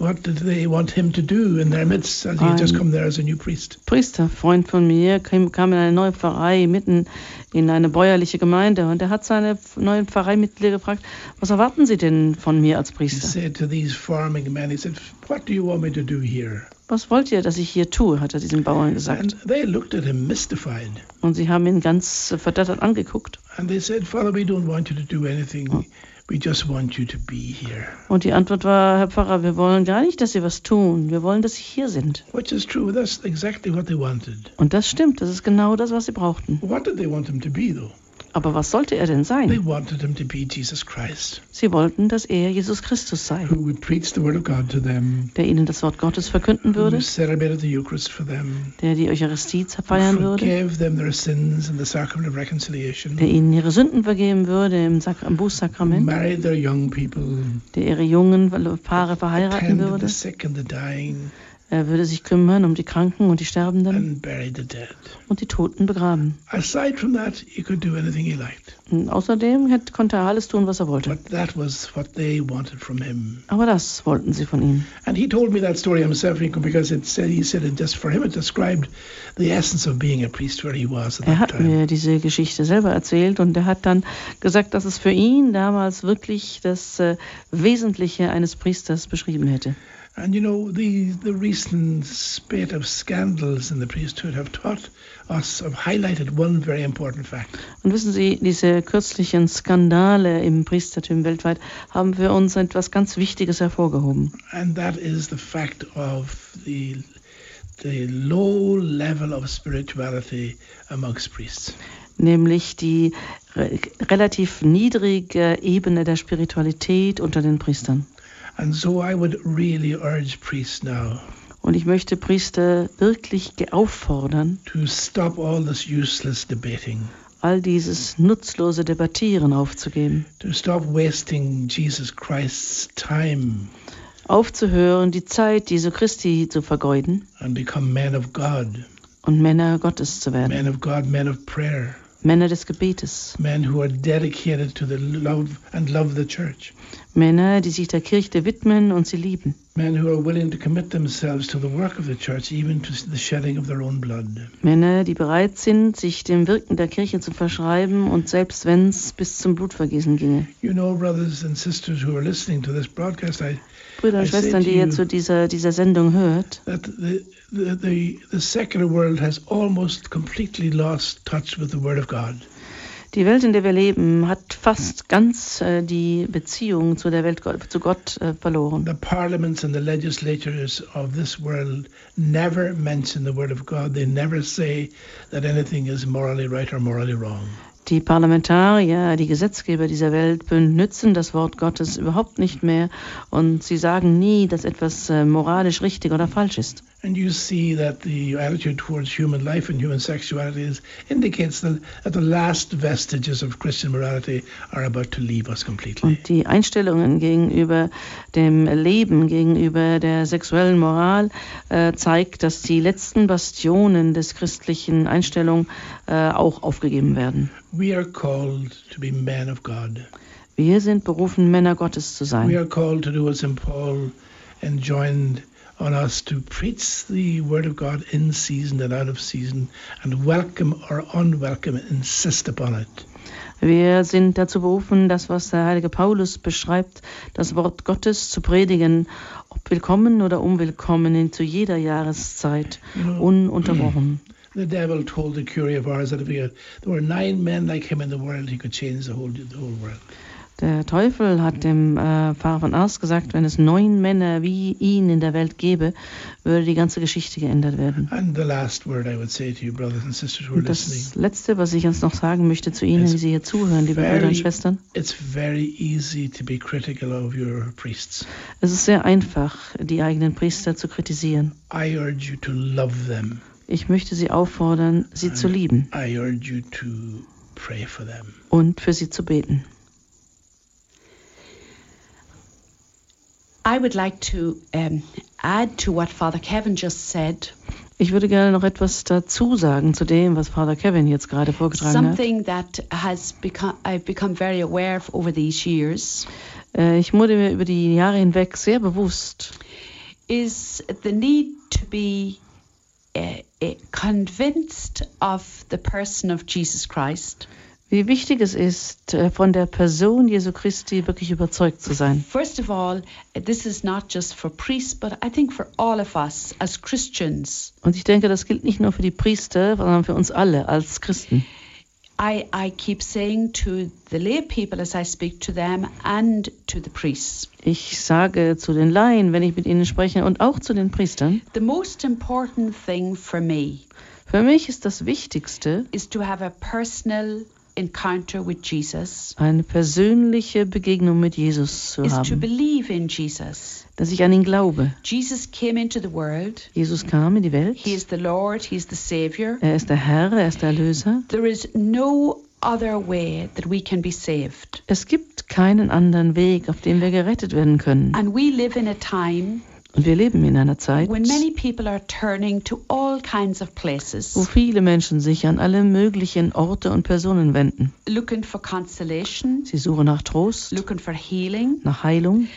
what did they want him to do in their midst as he had just come there as a new priest? Priester, Freund von mir, kam, in eine neue Pfarrei mitten in eine bäuerliche Gemeinde und er hat seine neuen Pfarreimitglieder gefragt, was erwarten Sie denn von mir als He Priester? said to these farming men, he said, "What do you want me to do here?" Was wollt ihr, dass ich hier tue, hat er diesen Bauern gesagt. And they looked at him mystified, Und sie haben ihn ganz verdattert angeguckt. and they said, "Father, we don't want you to do anything. We just want you to be here." Und die Antwort war, Herr Pfarrer, wir wollen gar nicht, dass Sie was tun. Wir wollen, dass Sie hier sind. Which is true. That's exactly what they wanted. Und das stimmt, das ist genau das, was sie brauchten. What did they want him to be, though? Aber was sollte er denn They sein? wanted him to be Jesus Christ, Sie wollten, dass er Jesus Christus sei, who would preach the Word of God to them, der ihnen das Wort Gottes verkünden würde, der die Eucharistie feiern würde, forgave them their sins in the sacrament of reconciliation, der ihnen ihre Sünden vergeben würde im, Sak im Bußsakrament, married their young people, der ihre jungen Paare verheiraten würde. Er würde sich kümmern um die Kranken und die Sterbenden and buried the dead. und die Toten begraben. Aside from that, he could do anything he liked. Und außerdem konnte er alles tun, was er wollte. But that was what they wanted from him. Aber das wollten sie von ihm. And he told me that story himself because it said he said it just for him it described the essence of being a priest where he was at Er that hat time. mir diese Geschichte selber erzählt und er hat dann gesagt, dass es für ihn damals wirklich das äh, Wesentliche eines Priesters beschrieben hätte. And you know, the, the recent spate of scandals in the priesthood have taught us, have highlighted one very important fact. Und wissen Sie, diese kürzlichen Skandale im Priestertum weltweit haben für uns etwas ganz Wichtiges hervorgehoben. And that is the fact of the, the low level of spirituality amongst priests. Nämlich die re relativ niedrige Ebene der Spiritualität unter den Priestern. And so I would really urge priests now Und ich möchte Priester wirklich auffordern, to stop all this useless debating, all dieses nutzlose Debattieren aufzugeben. to stop wasting Jesus Christ's time Aufzuhören, die Zeit Jesu Christi zu vergeuden and become men of God, und Männer Gottes zu werden. men of God, men of prayer, Männer des Gebetes. men who are dedicated to the love and love the church, Männer, die sich der Kirche widmen und sie lieben. men who are willing to commit themselves to the work of the church, even to the shedding of their own blood. Männer, die bereit sind, sich dem Wirken der Kirche zu verschreiben und selbst wenn es bis zum Blutvergießen ginge. You know, brothers and sisters who are listening to this broadcast, I, Brüder und Schwestern, die ihr zu dieser, dieser Sendung hört, the secular world has almost completely lost touch with the Word of God. Die Welt, in der wir leben, hat fast ganz äh, die Beziehung zu der Welt, zu Gott äh, verloren. The parliaments and the legislatures of this world never mention the Word of God. They never say that anything is morally right or morally wrong. Die Parlamentarier, die Gesetzgeber dieser Welt benützen das Wort Gottes überhaupt nicht mehr und sie sagen nie, dass etwas äh, moralisch richtig oder falsch ist. And you see that the attitude towards human life and human sexuality is, indicates that, that the last vestiges of Christian morality are about to leave us completely. Und die Einstellungen gegenüber dem Leben, gegenüber der sexuellen Moral äh, zeigt, dass die letzten Bastionen des christlichen Einstellung äh, auch aufgegeben werden. We are called to be men of God. Wir sind berufen, Männer Gottes zu We sein. are called to do what St. Paul enjoined on us to preach the Word of God in season and out of season, and welcome or unwelcome, insist upon it. Wir sind dazu berufen, das, was der heilige Paulus beschreibt, das Wort Gottes zu predigen, ob willkommen oder unwillkommen, in zu jeder Jahreszeit, know, ununterbrochen. The devil told the curé of ours that if he had, there were nine men like him in the world, he could change the whole the whole world. Der Teufel hat dem äh, Pfarrer von Ars gesagt, wenn es neun Männer wie ihn in der Welt gäbe, würde die ganze Geschichte geändert werden. And the last word I would say to you, brothers and sisters who are Und das listening, Letzte, was ich jetzt noch sagen möchte zu Ihnen, die Sie hier zuhören, liebe very- Brüder und Schwestern, it's very easy to be critical of your priests. es ist sehr einfach, die eigenen Priester zu kritisieren. I urge you to love them. Ich möchte Sie auffordern, sie zu lieben I urge you to pray for them. und für sie zu beten. I would like to um, add to what Father Kevin just said Ich würde gerne noch etwas dazu sagen zu dem, was Father Kevin jetzt gerade vorgetragen hat. something that has become I've become very aware of over these years Äh, Ich wurde mir über die Jahre hinweg sehr bewusst, is the need to be uh, uh, convinced of the person of Jesus Christ. Wie wichtig es ist, äh, von der Person Jesu Christi wirklich überzeugt zu sein. First of all, this is not just for priests, but I think for all of us as Christians. Und ich denke, das gilt nicht nur für die Priester, sondern für uns alle als Christen. I, I keep saying to the lay people as I speak to them and to the priests, Ich sage zu den Laien, wenn ich mit ihnen spreche, und auch zu den Priestern, the most important thing for me für mich ist das Wichtigste, is to have a personal encounter with Jesus, eine persönliche Begegnung mit Jesus zu is to haben, believe in Jesus. dass ich an ihn glaube. Jesus came into the world. Jesus kam in die Welt. He is the Lord, He is the Savior. Er ist der Herr, er ist der Erlöser. There is no other way that we can be saved. Es gibt keinen anderen Weg, auf dem wir gerettet werden können. And we live in a time Und wir leben in einer Zeit, wo viele Menschen sich an alle möglichen Orte und Personen wenden. Sie suchen nach Trost, nach Heilung,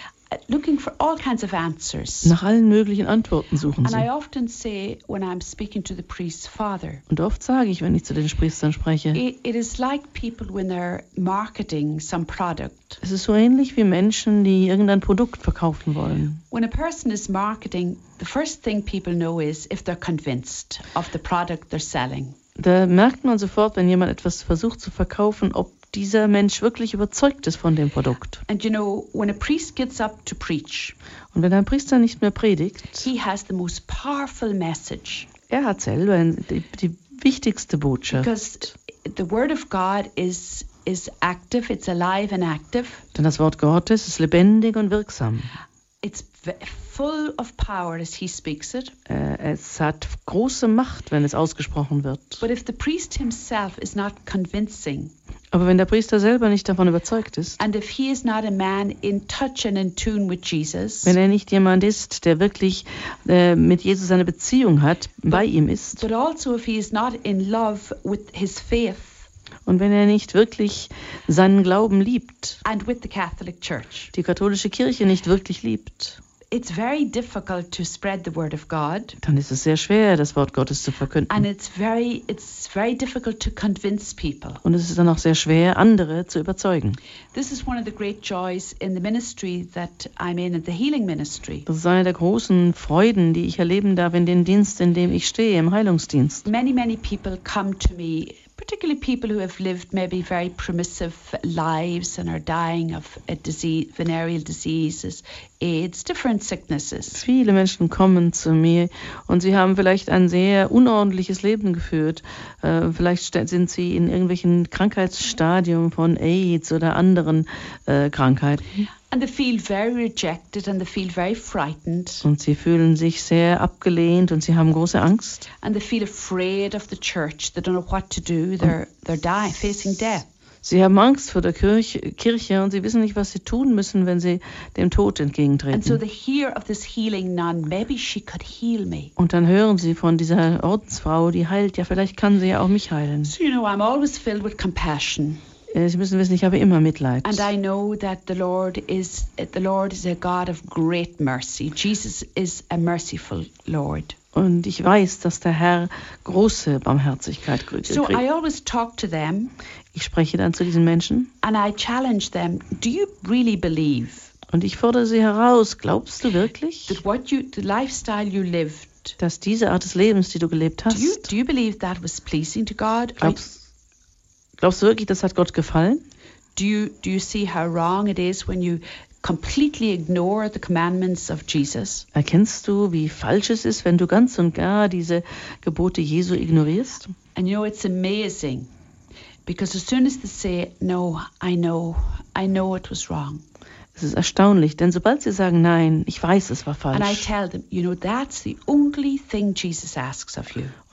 looking for all kinds of answers. nach allen möglichen Antworten suchen And I sie. often say when I'm speaking to the priest, Father, Und oft sage ich, wenn ich zu den Priestern spreche, it, it is like people when they're marketing some product. es ist so ähnlich wie Menschen, die irgendein Produkt verkaufen wollen. When a person is marketing, the first thing people know is if they're convinced of the product they're selling. Da merkt man sofort, wenn jemand etwas versucht zu verkaufen, ob dieser Mensch wirklich überzeugt ist von dem Produkt. And you know, when a priest gets up to preach, Und wenn ein Priester nicht mehr predigt, he has the most powerful message er hat selber die, die wichtigste Botschaft. because the word of God is is active, it's alive and active. Denn das Wort Gottes ist lebendig und wirksam. It's full of power as he speaks it. Äh, Es hat große Macht, wenn es ausgesprochen wird. But if the priest himself is not convincing, Aber wenn der Priester selber nicht davon überzeugt ist, and if he is not a man in touch and in tune with Jesus, wenn er nicht jemand ist, der wirklich äh, mit Jesus eine Beziehung hat, bei ihm ist, but also if he is not in love with his faith und wenn er nicht wirklich seinen Glauben liebt, and with the Catholic Church, die katholische Kirche nicht wirklich liebt, it's very difficult to spread the word of God. dann ist es sehr schwer, das Wort Gottes zu And verkünden. it's very it's very difficult to convince people. Und es ist dann auch sehr schwer, andere zu überzeugen. This is one of the great joys in the ministry that I'm in, in the healing ministry. Das ist eine der großen Freuden, die ich erleben darf in dem Dienst, in dem ich stehe, im Heilungsdienst. Many, many people come to me, particularly people who have lived maybe very permissive lives and are dying of disease, venereal diseases, AIDS, different sicknesses. Viele Menschen kommen zu mir und sie haben vielleicht ein sehr unordentliches Leben geführt. Äh, vielleicht sind sie in irgendwelchen Krankheitsstadien von AIDS oder anderen äh, Krankheiten. And they feel very rejected and they feel very frightened Und sie fühlen sich sehr abgelehnt und sie haben große Angst. and they feel afraid of the church. They don't know what to do. They're, they're dying, facing death. Sie haben Angst vor der Kirche, Kirche und sie wissen nicht, was sie tun müssen, wenn sie dem Tod And so entgegentreten. they hear of this healing nun. Maybe she could heal me. Und dann hören sie von dieser Ordensfrau, die heilt. Ja, vielleicht kann sie ja auch mich heilen. So, you know, Äh, Sie müssen wissen, ich habe immer Mitleid. And I know that the Lord is the Lord is a God of great mercy. Jesus is a merciful Lord. Und ich weiß, dass der Herr große Barmherzigkeit kriegt. So I always talk to them Ich spreche dann zu diesen Menschen and I challenge them, do you really believe und ich fordere sie heraus. Glaubst du wirklich, that what you the lifestyle you lived dass diese Art des Lebens, die du gelebt do you, hast, do you believe that was pleasing to God? Glaubst, glaubst du wirklich, das hat Gott gefallen? do you do you see how wrong it is when you completely ignore the commandments of Jesus? Erkennst du, wie falsch es ist, wenn du ganz und gar diese Gebote Jesu ignorierst? And you know it's amazing because as soon as they say, No, I know, I know it was wrong. Es ist erstaunlich, denn sobald sie sagen, nein, ich weiß, es war falsch, them, you know,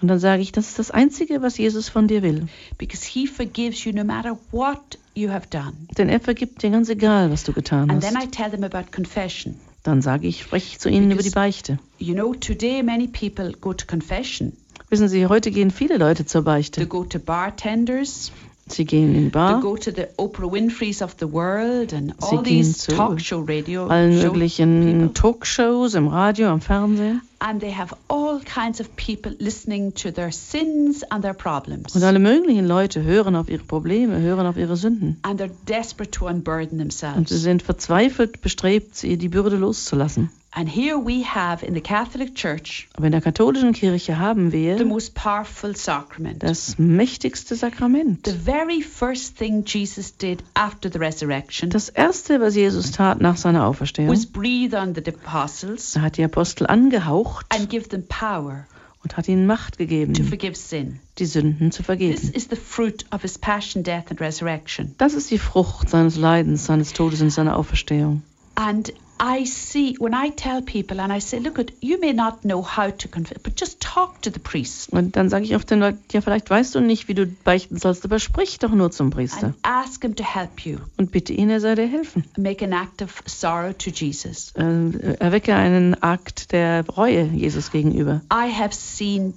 und dann sage ich, das ist das Einzige, was Jesus von dir will. Because he forgives you no matter what you have done. Denn er vergibt dir ganz egal, was du getan And then hast. I tell them about confession. Dann sage ich, spreche ich zu ihnen über die Because- Beichte. You know, today many people go to confession. Wissen Sie, heute gehen viele Leute zur They Beichte. go to bartenders. Sie gehen in Bar, go to the Oprah Winfrey's of the world and Sie gehen these zu allen möglichen. Talkshows, im Radio, am Fernsehen. and they have all kinds of people listening to their sins and their problems. Und alle möglichen Leute hören auf ihre Probleme, hören auf ihre Sünden. and they're desperate to unburden Und sie sind verzweifelt bestrebt, sie die Bürde loszulassen. And here we have in the Catholic Church Aber in der katholischen Kirche haben the wir most powerful sacrament. das mächtigste Sakrament. The very first thing Jesus did after the resurrection Das erste, was Jesus tat nach seiner Auferstehung, was breathe on the apostles hat die Apostel angehaucht and give them power und hat ihnen Macht to gegeben, forgive sin. die Sünden zu This vergeben. is the fruit of his passion, death, and resurrection. Das ist die Frucht seines Leidens, seines Todes und seiner Auferstehung. And I see when I tell people and I say, look, at you may not know how to confess, but just talk to the priest Und dann sage ich oft den Leuten, ja, vielleicht weißt du nicht, wie du beichten sollst, aber sprich doch nur zum Priester and ask him to help you. und bitte ihn, er soll dir helfen. Make an act of sorrow to Jesus. Äh, erwecke einen Akt der Reue Jesus gegenüber. I have seen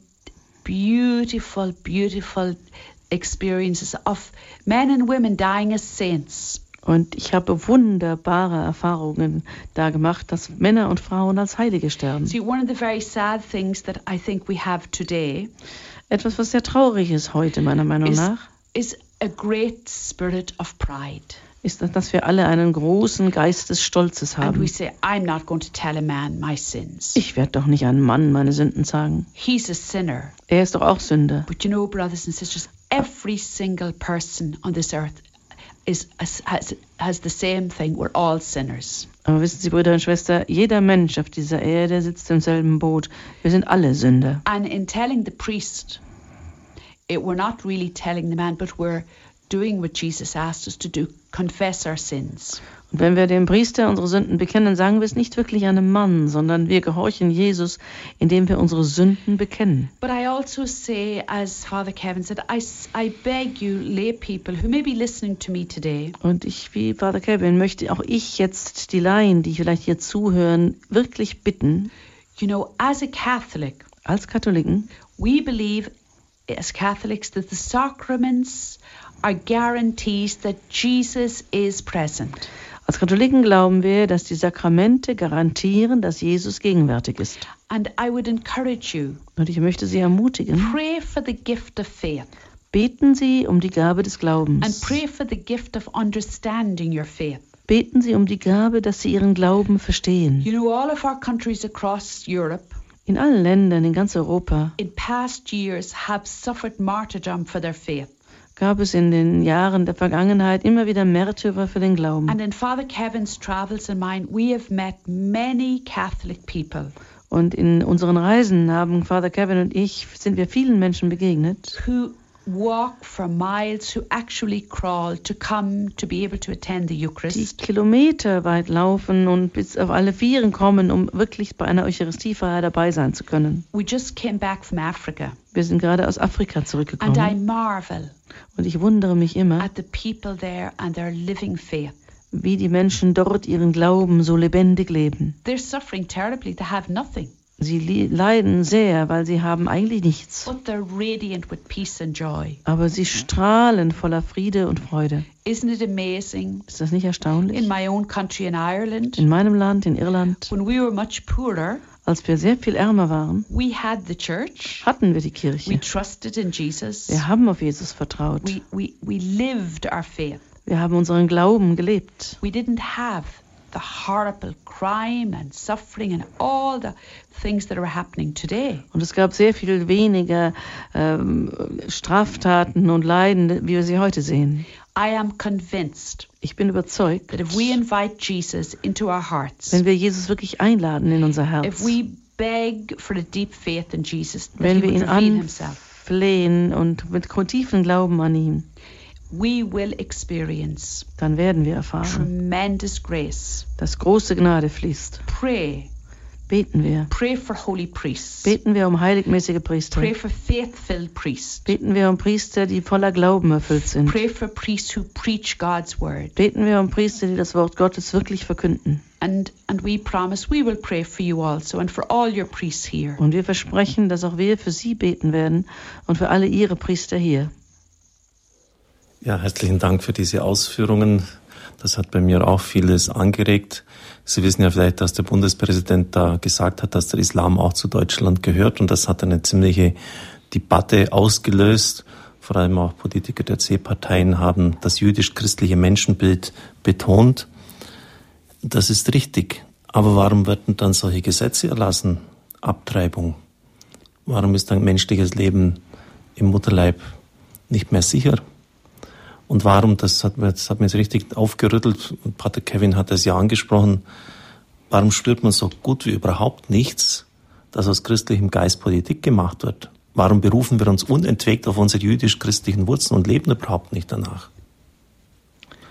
beautiful, beautiful experiences of men and women dying as saints. Und ich habe wunderbare Erfahrungen da gemacht, dass Männer und Frauen als Heilige sterben. See, one of the very sad things that I think we have today Etwas, was sehr traurig ist heute, meiner Meinung Ist- nach, is a great spirit of pride. ist, dass wir alle einen großen Geist des Stolzes And we haben. say, I'm not going to tell a man my sins. Ich werde doch nicht einem Mann meine Sünden sagen. He's a sinner. Er ist doch auch Sünder. But you know, brothers and sisters, every single person on this earth is has, has, has the same thing. We're all sinners. Aber wissen Sie, Brüder und Schwestern, jeder Mensch auf dieser Erde sitzt im selben Boot. Wir sind alle Sünder. And in telling the priest, it, we're not really telling the man, but we're doing what Jesus asked us to do confess our sins. Und wenn wir dem Priester unsere Sünden bekennen, sagen wir es nicht wirklich einem Mann, sondern wir gehorchen Jesus, indem wir unsere Sünden bekennen. But I also say, as Father Kevin said, I, I beg you, lay people who may be listening to me today, Und ich, wie Vater Kevin, möchte auch ich jetzt die Laien, die vielleicht hier zuhören, wirklich bitten, you know, as a Catholic, als Katholiken, we believe as Catholics that the sacraments are guarantees that Jesus is present. Als Katholiken glauben wir, dass die Sakramente garantieren, dass Jesus gegenwärtig ist. And I would encourage you, Und ich möchte Sie ermutigen, pray for the gift of faith beten Sie um die Gabe des and Glaubens. pray for the gift of understanding your faith. Beten Sie um die Gabe, dass Sie Ihren Glauben verstehen. You know, all of our countries across Europe In allen Ländern, in ganz Europa, in past years have suffered martyrdom for their faith. Gab es in den Jahren der Vergangenheit immer wieder Märtyrer für den Glauben. And in Father Kevin's travels and mine, we have met many Catholic people Und in unseren Reisen haben Vater Kevin und ich, sind wir vielen Menschen begegnet, who walk for miles, who actually crawl to come to be able to attend the die Eucharist. Kilometer weit laufen und bis auf alle Vieren kommen, um wirklich bei einer Eucharistiefeier dabei sein zu können. We just came back from Africa, Wir sind gerade aus Afrika and I zurückgekommen marvel und ich wundere mich immer, at the people there and their living faith. wie die Menschen dort ihren Glauben so lebendig leben. They're suffering terribly, they have nothing, Sie leiden sehr, weil sie haben eigentlich nichts. but they're radiant with peace and joy. Aber sie strahlen voller Friede und Freude. Isn't it amazing? Ist das nicht erstaunlich? In my own country in Ireland, In meinem Land, in Irland, when we were much poorer, als wir sehr viel ärmer waren, we had the church. hatten wir die We Kirche. trusted in Jesus. Wir haben auf Jesus vertraut. We, we, we lived our faith. Wir haben unseren Glauben gelebt. We didn't have the horrible crime and suffering and all the things that are happening today. Und es gab sehr viel weniger ähm, Straftaten und Leiden, wie wir sie heute sehen. I am convinced Ich bin überzeugt, that if we invite Jesus into our hearts, wenn wir Jesus wirklich einladen in unser if Herz, we beg for a deep faith in Jesus, that wenn he wir ihn anflehen und mit tiefen Glauben an ihn, we will experience dann werden wir erfahren, tremendous grace. dass große Gnade fließt. Pray, Beten wir. pray for holy priests. Beten wir um heiligmäßige Priester. Pray for faith-filled priests. Beten wir um Priester, die voller Glauben erfüllt sind. Pray for priests who preach God's word. Beten wir um Priester, die das Wort Gottes wirklich verkünden. And and we promise we will pray for you also and for all your priests here. Und wir versprechen, dass auch wir für sie beten werden und für alle ihre Priester hier. Ja, herzlichen Dank für diese Ausführungen. Das hat bei mir auch vieles angeregt. Sie wissen ja vielleicht, dass der Bundespräsident da gesagt hat, dass der Islam auch zu Deutschland gehört und das hat eine ziemliche Debatte ausgelöst. Vor allem auch Politiker der C-Parteien haben das jüdisch-christliche Menschenbild betont. Das ist richtig. Aber warum werden dann solche Gesetze erlassen? Abtreibung. Warum ist ein menschliches Leben im Mutterleib nicht mehr sicher? Und warum, das hat mir, das hat mir jetzt richtig aufgerüttelt, und Pater Kevin hat das ja angesprochen, warum spürt man so gut wie überhaupt nichts, dass aus christlichem Geist Politik gemacht wird? Warum berufen wir uns unentwegt auf unsere jüdisch-christlichen Wurzeln und leben überhaupt nicht danach?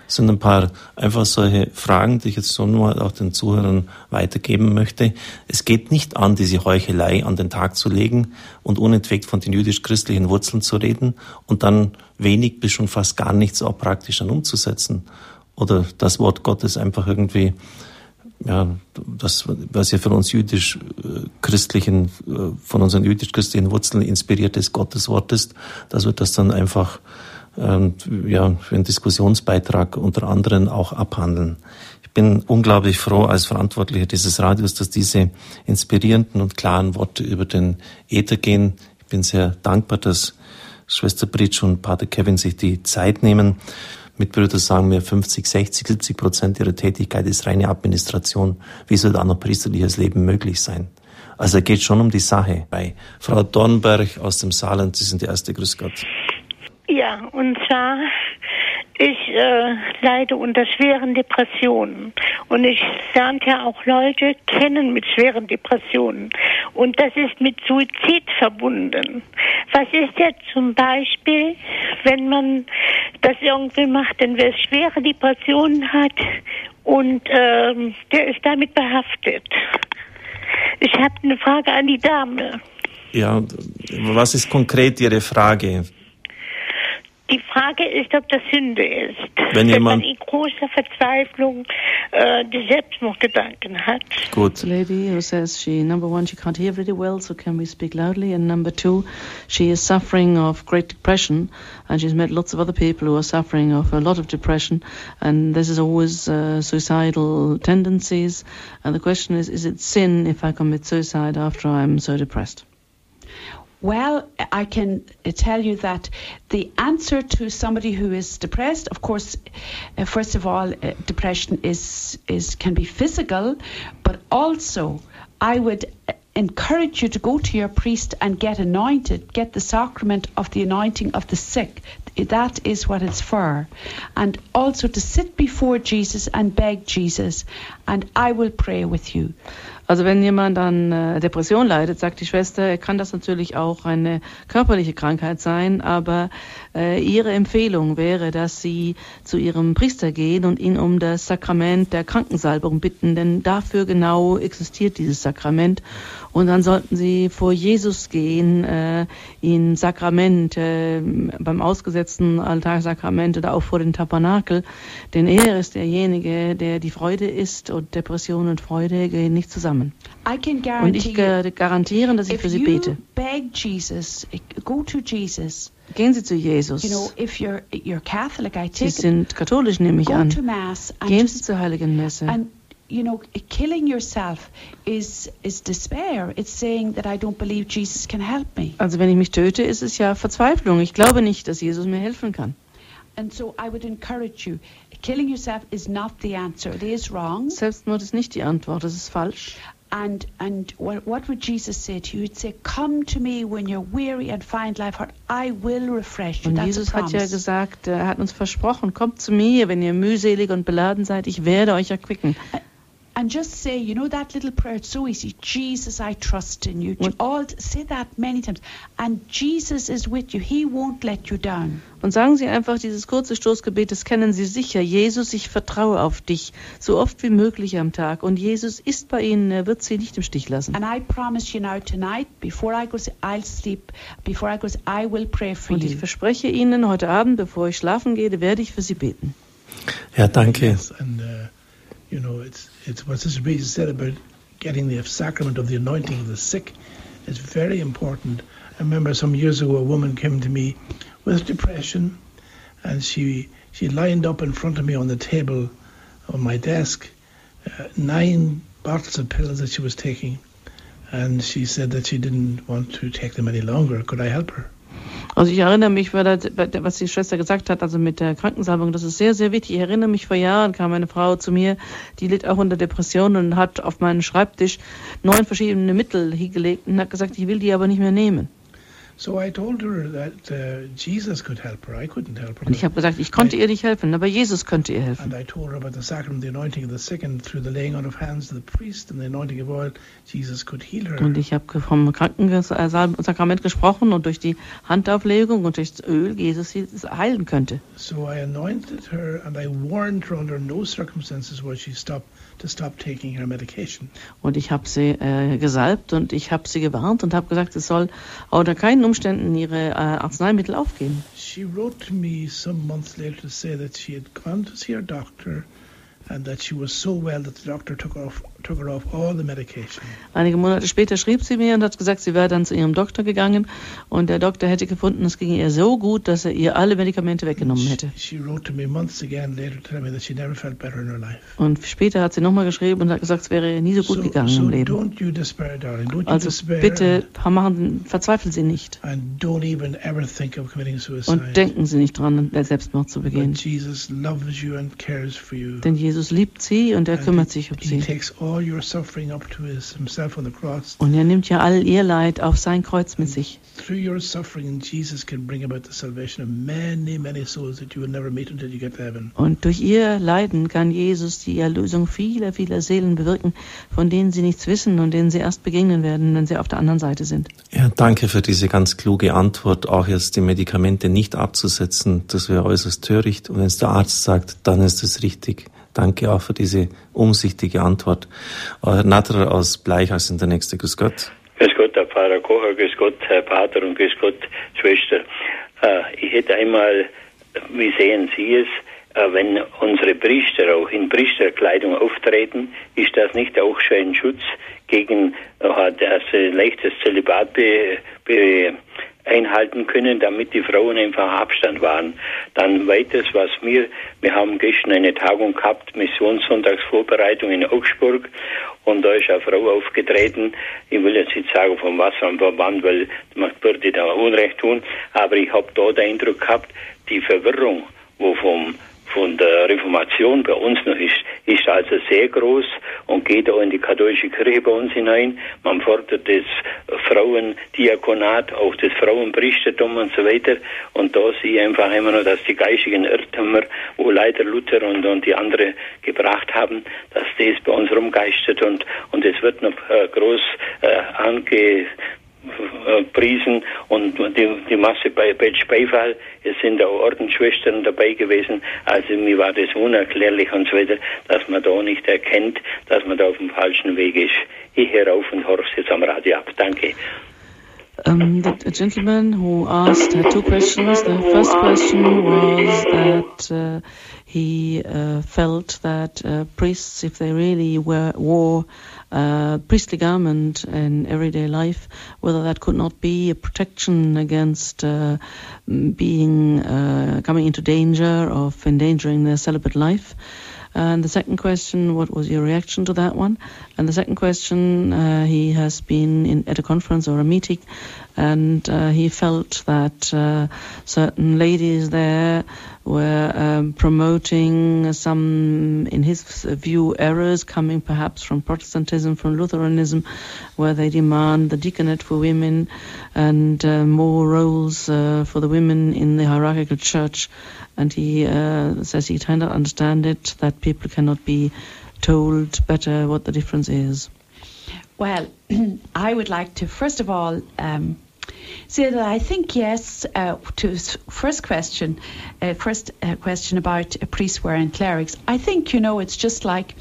Sind ein paar einfach solche Fragen, die ich jetzt so nur auch den Zuhörern weitergeben möchte. Es geht nicht an, diese Heuchelei an den Tag zu legen und unentwegt von den jüdisch-christlichen Wurzeln zu reden und dann wenig bis schon fast gar nichts auch praktisch dann umzusetzen. Oder das Wort Gottes einfach irgendwie, ja, das, was ja von uns jüdisch-christlichen, äh, von unseren jüdisch-christlichen Wurzeln inspiriertes Gotteswort ist, dass wir das dann einfach und ja, für einen Diskussionsbeitrag unter anderem auch abhandeln. Ich bin unglaublich froh als Verantwortlicher dieses Radios, dass diese inspirierenden und klaren Worte über den Äther gehen. Ich bin sehr dankbar, dass Schwester Britsch und Pater Kevin sich die Zeit nehmen. Mitbrüder sagen mir, 50, 60, 70 Prozent ihrer Tätigkeit ist reine Administration. Wie soll da noch priesterliches Leben möglich sein? Also es geht schon um die Sache. Bei Frau Dornberg aus dem Saarland, Sie sind die erste Grüß Gott. Ja, und zwar, ich äh, leide unter schweren Depressionen und ich lernte ja auch Leute kennen mit schweren Depressionen und das ist mit Suizid verbunden. Was ist jetzt zum Beispiel, wenn man das irgendwie macht, denn wer schwere Depressionen hat und ähm, der ist damit behaftet? Ich habe eine Frage an die Dame. Ja, was ist konkret Ihre Frage? Die Frage ist, ob das Sünde ist. Wenn jemand- man in großer Verzweiflung äh, die Selbstmordgedanken hat. Gut. Lady who says she, number one, she can't hear very well, so can we speak loudly? And number two, she is suffering of great depression, and she's met lots of other people who are suffering of a lot of depression, and this is always uh, suicidal tendencies. And the question is, is it sin if I commit suicide after I'm so depressed? Well, I can tell you that the answer to somebody who is depressed, of course, uh, first of all, uh, depression is is can be physical, but also I would uh, encourage you to go to your priest and get anointed, get the sacrament of the anointing of the sick. That is what it's for. And also to sit before Jesus and beg Jesus, and I will pray with you. Also wenn jemand an äh, Depression leidet, sagt die Schwester, kann das natürlich auch eine körperliche Krankheit sein, aber ihre Empfehlung wäre, dass sie zu ihrem Priester gehen und ihn um das Sakrament der Krankensalbung bitten, denn dafür genau existiert dieses Sakrament. Und dann sollten sie vor Jesus gehen, äh, ihn Sakrament äh, beim ausgesetzten Altarsakrament oder auch vor den Tabernakel, denn er ist derjenige, der die Freude ist und Depression und Freude gehen nicht zusammen. Und ich you. ge- garantiere, dass ich für sie bete. beg Jesus, go to Jesus. Gehen Sie zu Jesus. You know, if you're you're Catholic, I Sie sind katholisch, nehme ich an. Gehen Sie zur Heiligen Messe. you know, killing yourself is is despair. It's saying that I don't believe Jesus can help me. Also wenn ich mich töte, ist es ja Verzweiflung. Ich glaube nicht, dass Jesus mir helfen kann. And so I would encourage you. Killing yourself is not the answer. It is wrong. Selbstmord ist nicht die Antwort, das ist falsch. And and what, what would Jesus say to you? He'd say, "Come to me when you're weary and find life hard. I will refresh you." Und That's Jesus hat ja gesagt, er hat uns versprochen, kommt zu mir, wenn ihr mühselig und beladen seid, ich werde euch erquicken. And just say, you know that little prayer. It's so easy. Jesus, I trust in you. All say that many times. And Jesus is with you. He won't let you down. Und sagen Sie einfach dieses kurze Stoßgebet, das kennen Sie sicher. Jesus, ich vertraue auf dich, so oft wie möglich am Tag. Und Jesus ist bei Ihnen, er wird Sie nicht im Stich lassen. And I promise you now tonight, before I go, to, I'll sleep. Before I go, to, I will pray for Und ich you. verspreche Ihnen, heute Abend, bevor ich schlafen gehe, werde ich für Sie beten. Ja, danke. Yes, and uh, you know, it's it's what Sister Breeze said about getting the sacrament of the anointing of the sick is very important. I remember some years ago a woman came to me with depression, and she she lined up in front of me on the table on my desk uh, nine bottles of pills that she was taking, and she said that she didn't want to take them any longer. Could I help her? Also ich erinnere mich, was die Schwester gesagt hat, also mit der Krankensalbung, das ist sehr, sehr wichtig. Ich erinnere mich, vor Jahren kam eine Frau zu mir, die litt auch unter Depressionen und hat auf meinen Schreibtisch neun verschiedene Mittel hingelegt und hat gesagt, ich will die aber nicht mehr nehmen. Und ich habe gesagt, ich konnte ihr nicht helfen, aber Jesus könnte ihr helfen. And I told her about the sacrament, the anointing of the sick, and through the laying on of hands of the priest and the anointing of oil, Jesus could heal her. Und ich habe vom Krankensakrament gesprochen und durch die Handauflegung und durch das Öl Jesus sie heilen könnte. So I anointed her and I warned her under no circumstances will she stop to stop taking her medication. Und ich habe sie äh, gesalbt und ich habe sie gewarnt und habe gesagt, es soll unter keinen Umständen ihre äh, Arzneimittel aufgeben. She wrote to me some months later to say that she had gone to see her doctor and that she was so well that the doctor took off her. Einige Monate später schrieb sie mir und hat gesagt, sie wäre dann zu ihrem Doktor gegangen und der Doktor hätte gefunden, es ging ihr so gut, dass er ihr alle Medikamente weggenommen hätte. Und später hat sie nochmal geschrieben und hat gesagt, es wäre ihr nie so gut So, gegangen so im Leben. despair, Also despair. bitte machen, verzweifeln Sie nicht And don't even ever think of committing suicide. und denken Sie nicht dran, Selbstmord zu begehen. Jesus. Denn Jesus liebt Sie und er And kümmert sich um Sie. Takes all your suffering up to his, himself on the cross. Und er nimmt ja all Ihr Leid auf sein Kreuz mit sich. Through your suffering, Jesus can bring about the salvation of many, many souls that you will never meet until you get to heaven. Und durch Ihr Leiden kann Jesus die Erlösung vieler, vieler Seelen bewirken, von denen Sie nichts wissen und denen Sie erst begegnen werden, wenn Sie auf der anderen Seite sind. Ja, danke für diese ganz kluge Antwort, auch jetzt die Medikamente nicht abzusetzen. Das wäre äußerst töricht. Und wenn es der Arzt sagt, dann ist es richtig. Danke auch für diese umsichtige Antwort. Äh, Natterer aus Bleichhaus sind der Nächste. Grüß Gott. Grüß Gott, Herr Pfarrer Kocher, grüß Gott, Herr Pater und grüß Gott, Schwester. Äh, ich hätte einmal, wie sehen Sie es, äh, wenn unsere Priester auch in Priesterkleidung auftreten, ist das nicht auch schon ein Schutz gegen das leichtes Zölibat be, be, einhalten können, damit die Frauen einfach Abstand waren. Dann weiters, was wir, wir haben gestern eine Tagung gehabt, Missionssonntagsvorbereitung in Augsburg und da ist eine Frau aufgetreten, ich will jetzt nicht sagen vom Wasser und vom Wand, weil man würde da Unrecht tun, aber ich habe da den Eindruck gehabt, die Verwirrung, wo vom von der Reformation bei uns noch ist, ist also sehr groß und geht auch in die katholische Kirche bei uns hinein. Man fordert das Frauendiakonat, auch das Frauenpriestertum und so weiter. Und da sehe ich einfach immer noch, dass die geistigen Irrtümer, wo leider Luther und, und die andere gebracht haben, dass das bei uns rumgeistert und, und es wird noch äh, groß äh, ange Priesen und die, die Masse bei Betsch Beifall. Es sind auch Ordensschwestern dabei gewesen. Also mir war das unerklärlich und so weiter, dass man da nicht erkennt, dass man da auf dem falschen Weg ist. Ich höre auf und horche jetzt am Radio ab. Danke. Um, the gentleman who asked had two questions. The first question was that uh, he uh, felt that uh, priests, if they really were, wore uh, priestly garment in everyday life, whether that could not be a protection against uh, being uh, coming into danger of endangering their celibate life. And the second question, what was your reaction to that one? And the second question, uh, he has been in, at a conference or a meeting, and uh, he felt that uh, certain ladies there were um, promoting some, in his view, errors coming perhaps from Protestantism, from Lutheranism, where they demand the deaconate for women and uh, more roles uh, for the women in the hierarchical church. And he uh, says he cannot understand it, that people cannot be told better what the difference is. Well, I would like to first of all um, that I think yes uh, to first question, uh, first uh, question about a priest wearing clerics. I think you know it's just like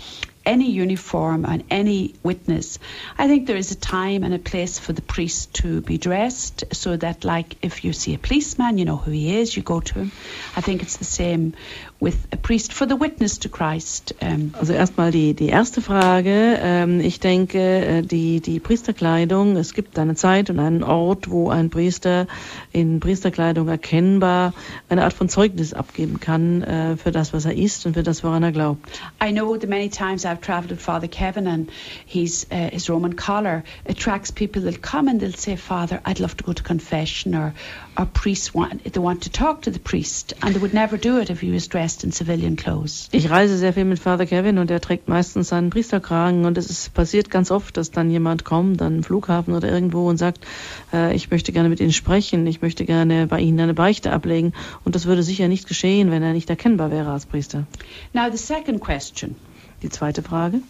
any uniform and any witness. I think there is a time and a place for the priest to be dressed so that, like, if you see a policeman, you know who he is, you go to him. I think it's the same with a priest for the witness to Christ. Um, Also erstmal die, die erste Frage. Ähm, ich denke, äh, die, die Priesterkleidung, es gibt eine Zeit und einen Ort, wo ein Priester in Priesterkleidung erkennbar eine Art von Zeugnis abgeben kann äh, für das, was er ist und für das, woran er glaubt. I know the many times I've travelled with Father Kevin and he's, uh, his Roman collar attracts people that come and they'll say, Father, I'd love to go to confession or, or priests want, they want to talk to the priest and they would never do it if he was dressed in civilian clothes. Ich reise sehr viel mit Father Kevin und er trägt meistens seinen Priesterkragen und es ist passiert ganz oft, dass dann jemand kommt, an den Flughafen oder irgendwo und sagt, äh, ich möchte gerne mit Ihnen sprechen, ich möchte gerne bei Ihnen eine Beichte ablegen und das würde sicher nicht geschehen, wenn er nicht erkennbar wäre als Priester. Now, the second question, Die zweite Frage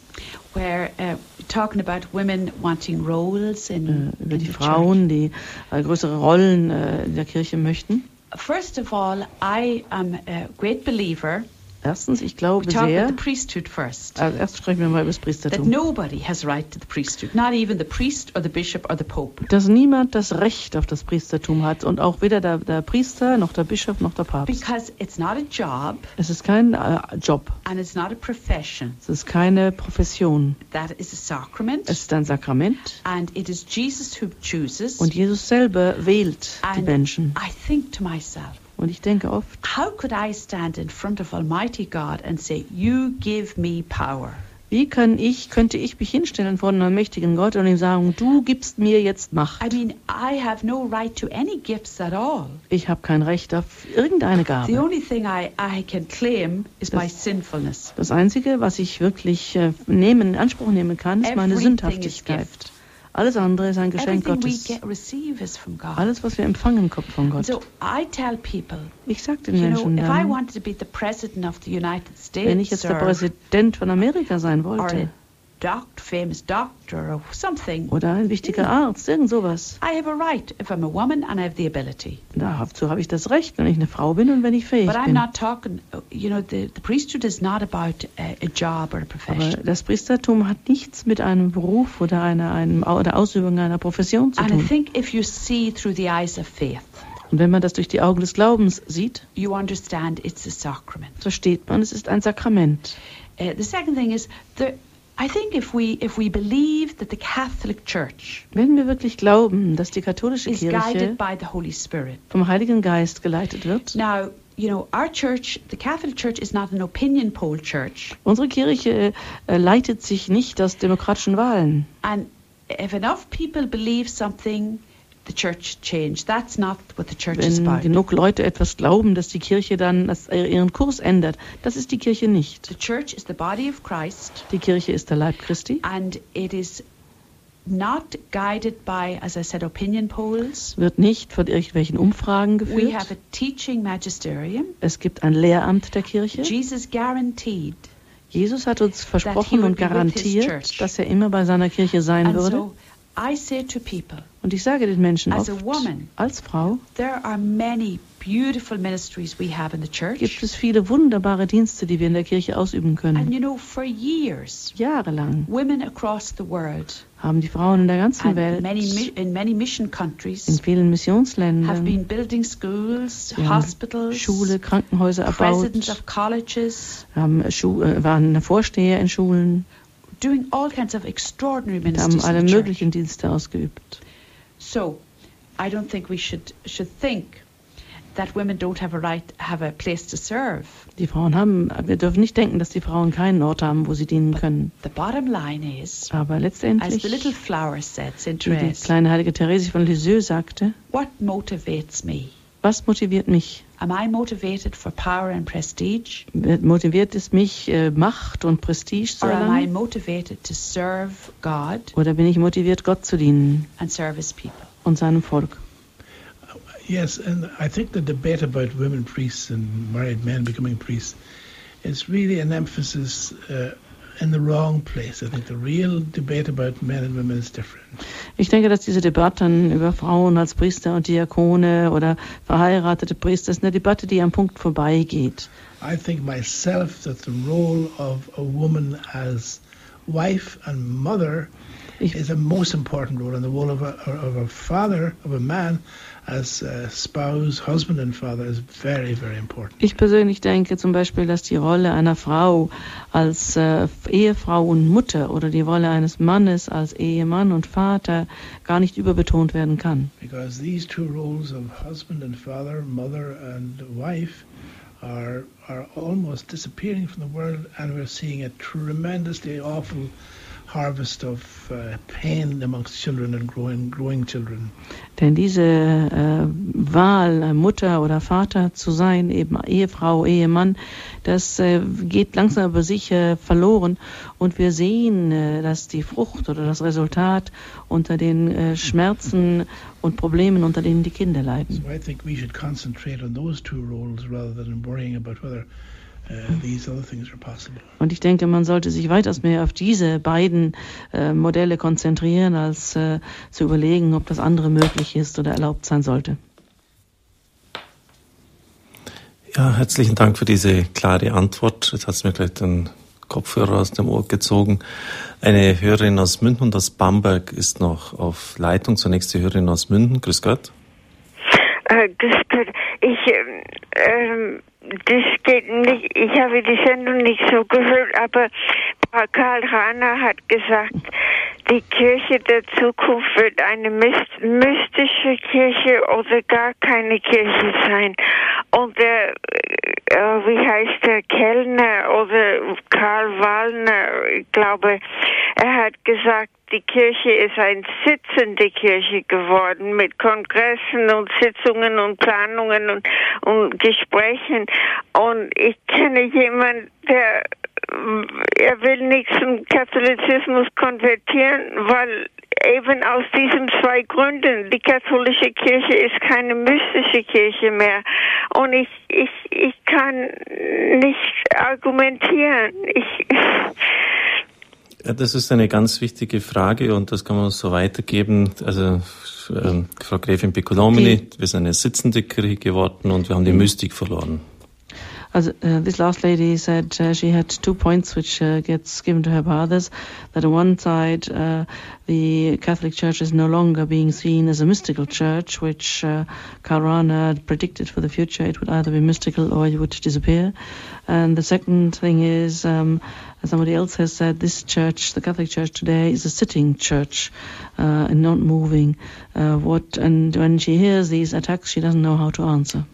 where uh, talking about women wanting roles in, äh, über in die the Frauen, die äh, größere Rollen äh, in der Kirche möchten. First of all, I am a great believer. Erstens, ich We glaube talk about sehr, the priesthood first. also erst sprechen wir mal über das That Priestertum. nobody has right to the priesthood, not even the priest or the bishop or the pope. Dass niemand das Recht auf das Priestertum hat und auch weder der, der Priester noch der Bischof noch der Papst. Because it's not a job Es ist kein äh, Job, and it's not a profession. es ist keine Profession. That is a sacrament. Es ist ein Sakrament And it is Jesus who chooses. und Jesus selber wählt die Menschen. I think to myself, Und ich denke oft, how could I stand in front of Almighty God and say, You give me power? wie kann ich, könnte ich mich hinstellen vor einem mächtigen Gott und ihm sagen, du gibst mir jetzt Macht. I mean, I have no right to any gifts at all. Ich habe kein Recht auf irgendeine The Gabe. only thing I, I can claim is my sinfulness. Das Einzige, was ich wirklich äh, nehmen, in Anspruch nehmen kann, ist meine is Sündhaftigkeit. gift. Alles andere ist ein Geschenk Gottes. Alles, was wir empfangen, kommt von Gott. So I tell people, Ich sage den Menschen if I dann, wanted to be the president of the United States wenn ich jetzt der Präsident von Amerika sein wollte doc, famous doctor or something, oder ein wichtiger Arzt, irgend sowas, I have a right if I'm a woman and I have the ability. dazu habe ich das Recht, wenn ich eine Frau bin und wenn ich fähig But I'm bin. not talking, you know, the, the priesthood is not about a, a job or a Aber profession. das Priestertum hat nichts mit einem Beruf oder einer, einem, oder Ausübung einer Profession zu And I tun. think if you see through the eyes of faith, Und wenn man das durch die Augen des Glaubens sieht, you understand it's a sacrament. versteht man, es ist ein Sakrament. Uh, the second thing is, there, I think if we if we believe that the Catholic Church Wenn wir wirklich glauben, dass die katholische is Kirche guided by the Holy Spirit, vom Heiligen Geist geleitet wird, now you know our church, the Catholic Church, is not an opinion poll church, unsere Kirche äh, leitet sich nicht aus demokratischen Wahlen. and if enough people believe something, the church change. That's not what the church is Wenn about. genug Leute etwas glauben, dass die Kirche dann ihren Kurs ändert, das ist die Kirche nicht. The church is the body of Christ, Die Kirche ist der Leib Christi, and it is not guided by, as I said, opinion polls. wird nicht von irgendwelchen Umfragen We have geführt. a teaching magisterium. Es gibt ein Lehramt der Kirche. Jesus guaranteed. Jesus hat uns he versprochen und garantiert, dass er immer bei seiner Kirche sein And würde. so I say to people, Und ich sage den Menschen as oft, a woman, als Frau there are many beautiful ministries we have in the gibt church. es viele wunderbare Dienste, die wir in der Kirche ausüben And können. you know, for years, Jahrelang women across the world haben die Frauen in der ganzen and Welt, many in many mission in countries vielen have Missionsländern, been building schools, hospitals, Schule, Krankenhäuser erbaut, presidents of colleges, haben Schu äh, waren Vorsteher in Schulen, doing all kinds of extraordinary und haben ministries alle möglichen Dienste ausgeübt. So, I don't think we should should think that women don't have a right, have a place to serve. Die Frauen haben, wir dürfen nicht denken, dass die Frauen keinen Ort haben, wo sie dienen können. The bottom line is, Aber as letztendlich, the little flower said, wie die kleine heilige Therese von Lisieux sagte, what motivates me? was motiviert mich? Am I motivated for power and prestige? Motiviert es mich, äh, Macht und Prestige zu Or am I erlangen? motivated to serve God Oder bin ich motiviert, Gott zu dienen and serve His people? und seinem Volk? Yes, and I think the debate about women priests and married men becoming priests is really an emphasis uh, in the wrong place. I think the real debate about men and women is different. Ich denke, dass diese Debatten über Frauen als Priester und Diakone oder verheiratete Priester ist eine Debatte, die am Punkt vorbeigeht. I think myself that the role of a woman as wife and mother Ich- is a most important role, and the role of a, of a father, of a man as spouse, husband, and father is very, very important. Ich persönlich denke zum Beispiel, dass die Rolle einer Frau als äh, Ehefrau und Mutter oder die Rolle eines Mannes als Ehemann und Vater gar nicht überbetont werden kann. Because these two roles of husband and father, mother and wife, are are almost disappearing from the world, and we're seeing a tremendously awful harvest of uh, pain amongst children and growing growing children. Denn diese äh, Wahl, äh, Mutter oder Vater zu sein, eben Ehefrau, Ehemann, das äh, geht langsam aber sicher verloren. Und wir sehen, äh, dass die Frucht oder das Resultat unter den äh, Schmerzen und Problemen, unter denen die Kinder leiden. So I think we should concentrate on those two roles rather than worrying about whether uh. Und ich denke, man sollte sich weitaus mehr auf diese beiden äh, Modelle konzentrieren, als äh, zu überlegen, ob das andere möglich ist oder erlaubt sein sollte. Ja, herzlichen Dank für diese klare Antwort. Jetzt hat es mir gleich den Kopfhörer aus dem Ohr gezogen. Eine Hörerin aus München und aus Bamberg ist noch auf Leitung. Zunächst die Hörerin aus München. Grüß Gott. Äh, Gott. Ich, ähm, ähm, das geht nicht, ich habe die Sendung nicht so gehört, aber Karl Rahner hat gesagt, die Kirche der Zukunft wird eine myst- mystische Kirche oder gar keine Kirche sein. Und der, äh, wie heißt der Kellner oder Karl Wallner, ich glaube, er hat gesagt, die Kirche ist eine sitzende Kirche geworden mit Kongressen und Sitzungen und Planungen und, und Gesprächen. Und ich kenne jemanden, der er will nicht zum Katholizismus konvertieren, weil eben aus diesen zwei Gründen, die katholische Kirche ist keine mystische Kirche mehr. Und ich, ich, ich kann nicht argumentieren. Ich, Ja, das ist eine ganz wichtige Frage und das kann man so weitergeben. Also ähm, Frau Gräfin Piccolomini, wir sind eine sitzende Kirche geworden und wir haben die Mystik verloren. Uh, this last lady said uh, she had two points which uh, gets given to her by others. That on one side, uh, the Catholic Church is no longer being seen as a mystical church, which uh, had predicted for the future. It would either be mystical or it would disappear. And the second thing is, um, as somebody else has said, this church, the Catholic Church today, is a sitting church uh, and not moving. Uh, what and when she hears these attacks, she doesn't know how to answer.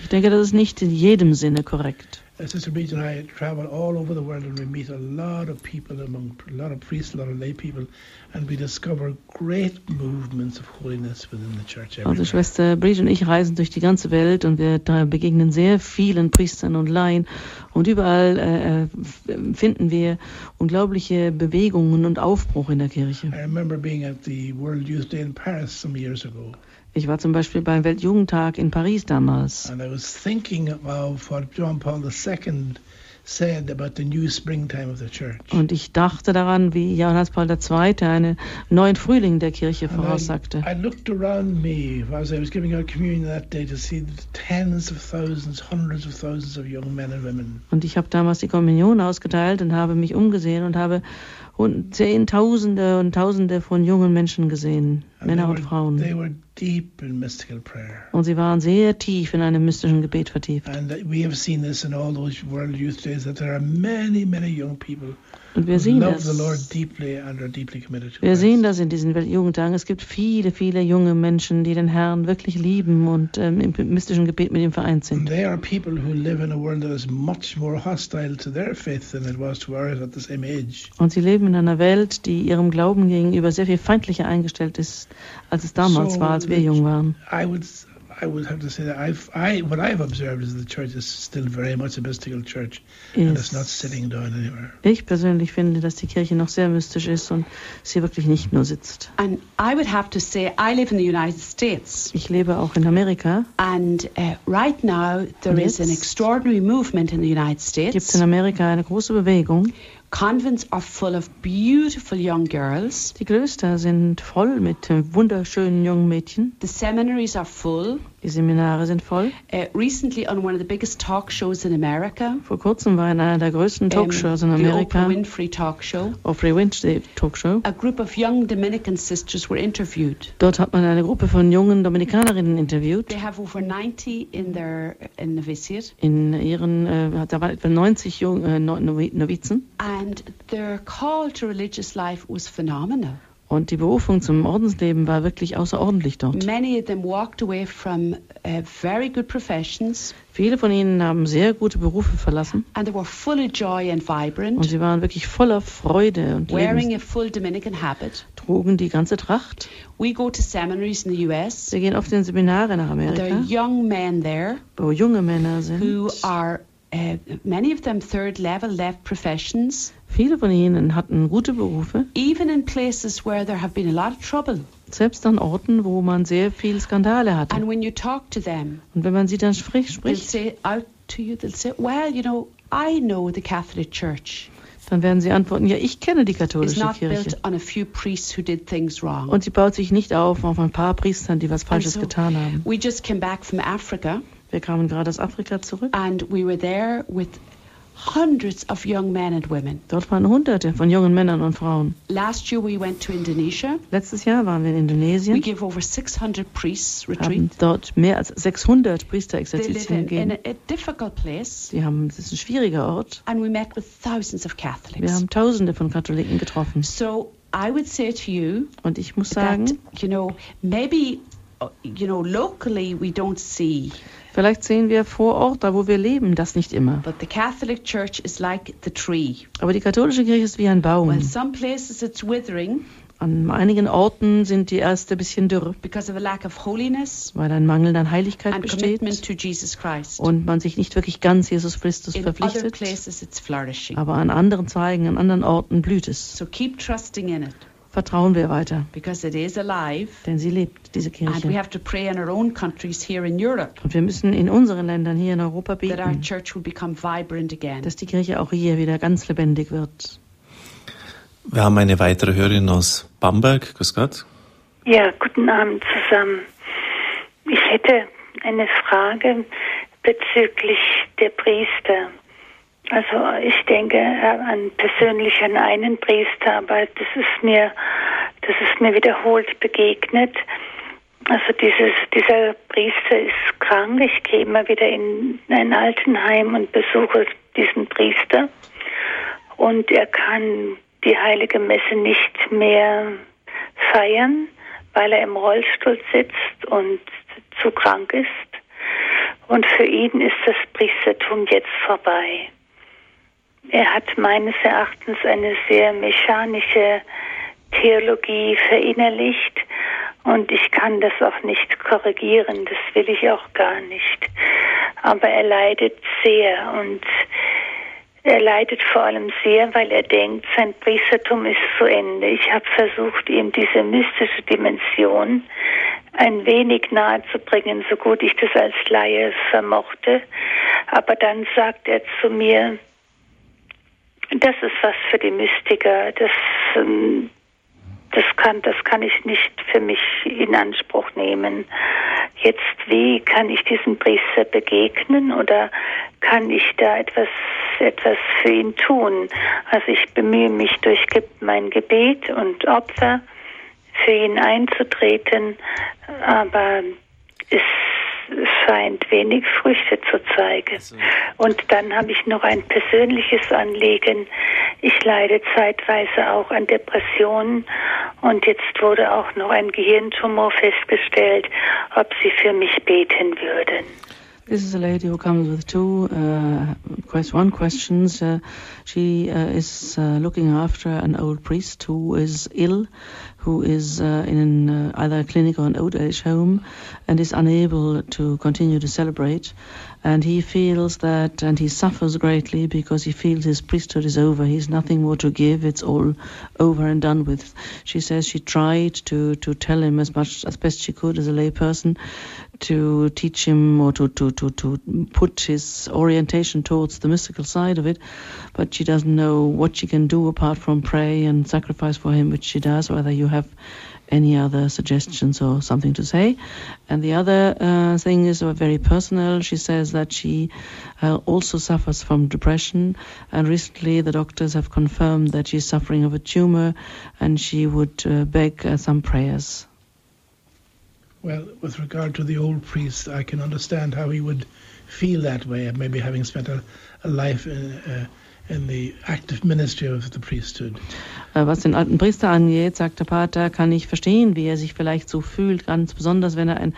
Ich denke, das ist nicht in jedem Sinne korrekt. Sister Breach and I travel all over the world and we meet a lot of people among a lot of priests, a lot of lay people, and we discover great movements of holiness within the church Also. Schwester Bridget und ich reisen durch die ganze Welt und wir begegnen sehr vielen Priestern und Laien und überall äh, äh, finden wir unglaubliche Bewegungen und Aufbruch in der Kirche. I remember being at the World Youth Day in Paris some years ago, Ich war zum Beispiel beim Weltjugendtag in Paris damals and I was thinking of what John Paul II said about the new springtime of the church. und ich dachte daran, wie Johannes Paul II. einen neuen Frühling der Kirche And I, voraussagte. I looked around me as I was giving out communion that day to see the tens of thousands, hundreds of thousands of young men and women. Und ich habe damals die Kommunion ausgeteilt und habe mich umgesehen und habe hund- Zehntausende und Tausende von jungen Menschen gesehen, And Männer they und were, Frauen. Were. Und sie waren sehr tief in einem mystischen Gebet vertieft. And that we have seen this in all those World Youth Days that there are many, many young people Und wir sehen das. Wir sehen das in diesen Weltjugendtagen. Es gibt viele, viele junge Menschen, die den Herrn wirklich lieben und ähm, im mystischen Gebet mit ihm vereint sind. they are people who live in a world that is much more hostile to their faith than it was to ours at the same age. Und sie leben in einer Welt, die ihrem Glauben gegenüber sehr viel feindlicher eingestellt ist, als es damals So, war, als wir jung waren. I would I would have to say that I've I what I've observed is the church is still very much a mystical church and it's not sitting down anywhere. ich persönlich finde, dass die Kirche noch sehr mystisch ist und sie wirklich nicht nur sitzt. And I would have to say, I live in the United States. Ich lebe auch in Amerika. And uh, right now, there Und is an jetzt extraordinary movement in the United Gibt es States. in Amerika eine große Bewegung. Convents are full of beautiful young girls. Die Klöster sind voll mit wunderschönen jungen Mädchen. The seminaries are full. Die Seminare sind voll. Uh, recently, on one of the biggest talk shows in America, Vor kurzem war in einer der größten Talkshows in the Oprah Amerika, Winfrey talk show, Oprah Winfrey Talkshow. a group of young Dominican sisters were interviewed. Dort hat man eine Gruppe von jungen Dominikanerinnen interviewt. They have over 90 in their in novitiate, In ihren, äh, da waren etwa 90 jung, äh, No- Novi- Novizen. and their call to religious life was phenomenal. Und die Berufung zum Ordensleben war wirklich außerordentlich dort. Many of them walked away from uh, very good professions, Viele von ihnen haben sehr gute Berufe verlassen and they were full of joy and und sie waren wirklich voller Freude und wearing Lebens a full Dominican habit. trugen die ganze Tracht. We go to seminaries in the U.S. Sie gehen oft in Seminare nach There are Amerika, young men there wo junge Männer sind. Uh, many of them third level left professions, Viele von ihnen hatten gute Berufe, even in places where there have been a lot of trouble. selbst an Orten, wo man sehr viel Skandale hatte. And when you talk to them, Und wenn man sie dann spricht, they'll spricht say out to you, they'll say, Well, you know, I know the Catholic Church dann werden sie antworten, ja, ich kenne die is katholische Kirche. built on a few priests who did things wrong. Und sie baut sich nicht auf auf ein paar Priestern, die was Falsches so- getan haben. We just came back from Africa Wir kamen gerade aus Afrika zurück. and we were there with hundreds of young men and women. Dort waren Hunderte von jungen Männern und Frauen. Last year we went to Indonesia. Letztes Jahr waren wir in We Indonesien, give over 600 priests haben retreat. dort mehr als 600 They live Priesterexerzitien in, in gegeben. a, a difficult place Sie haben, es ist ein schwieriger Ort. and we met with thousands of Wir Catholics. haben Tausende von Katholiken getroffen. So I would say to you Und ich muss that, sagen, you know, maybe, uh, you know, locally we don't see, vielleicht sehen wir vor Ort, da wo wir leben, das nicht immer. but the Catholic Church is like the tree. Aber die katholische Kirche ist wie ein Well, Baum. some places it's withering An einigen Orten sind die Äste ein bisschen dürr, because of a lack of holiness weil ein Mangel an Heiligkeit besteht commitment to Jesus Christ. und man sich nicht wirklich ganz Jesus Christus In other verpflichtet. places it's flourishing. Aber an anderen Zweigen, an anderen Orten blüht es. So keep trusting in it Vertrauen wir weiter, because it is alive. denn sie lebt, diese And we Kirche. have to pray in our own countries here in Europe Und wir müssen in unseren Ländern hier in Europa that our beten, church will become vibrant again. dass die Kirche auch hier wieder ganz lebendig wird. Wir haben eine weitere Hörerin aus Bamberg. Grüß Gott. Ja, guten Abend zusammen. Ich hätte eine Frage bezüglich der Priester. Also ich denke äh, an persönlich an einen Priester, aber das ist mir, das ist mir wiederholt begegnet. Also dieses, dieser Priester ist krank. Ich gehe immer wieder in ein Altenheim und besuche diesen Priester. Und er kann die heilige Messe nicht mehr feiern, weil er im Rollstuhl sitzt und zu krank ist. Und für ihn ist das Priestertum jetzt vorbei. Er hat meines Erachtens eine sehr mechanische Theologie verinnerlicht und ich kann das auch nicht korrigieren, das will ich auch gar nicht. Aber er leidet sehr und er leidet vor allem sehr, weil er denkt, sein Priestertum ist zu Ende. Ich habe versucht, ihm diese mystische Dimension ein wenig nahezubringen, so gut ich das als Laie vermochte. Aber dann sagt er zu mir, das ist was für die Mystiker, das, ähm, das, kann, das kann ich nicht für mich in Anspruch nehmen. Jetzt, wie kann ich diesem Priester begegnen oder kann ich da etwas, etwas für ihn tun? Also ich bemühe mich durch mein Gebet und Opfer für ihn einzutreten, aber es scheint wenig Früchte zu zeigen. Und dann habe ich noch ein persönliches Anliegen. Ich leide zeitweise auch an Depressionen und jetzt wurde auch noch ein Gehirntumor festgestellt, ob Sie für mich beten würden. This is a lady who comes with two uh, quest one questions. Uh, she uh, is uh, looking after an old priest who is ill, who is uh, in uh, either a clinic or an old age home, and is unable to continue to celebrate. And he feels that, and he suffers greatly because he feels his priesthood is over. He's nothing more to give. It's all over and done with. She says she tried to to tell him as much as best she could as a layperson, to teach him or to, to, to, to put his orientation towards the mystical side of it, but she doesn't know what she can do apart from pray and sacrifice for him, which she does, whether you have any other suggestions or something to say. And the other uh, thing is uh, very personal. She says that she uh, also suffers from depression, and recently the doctors have confirmed that she's suffering of a tumor, and she would uh, beg uh, some prayers. Well, with regard to the old priest, I can understand how he would feel that way, maybe having spent a, a life in, Äh, Was den alten Priester angeht, sagt der Pater, kann ich verstehen, wie er sich vielleicht so fühlt, ganz besonders, wenn er ein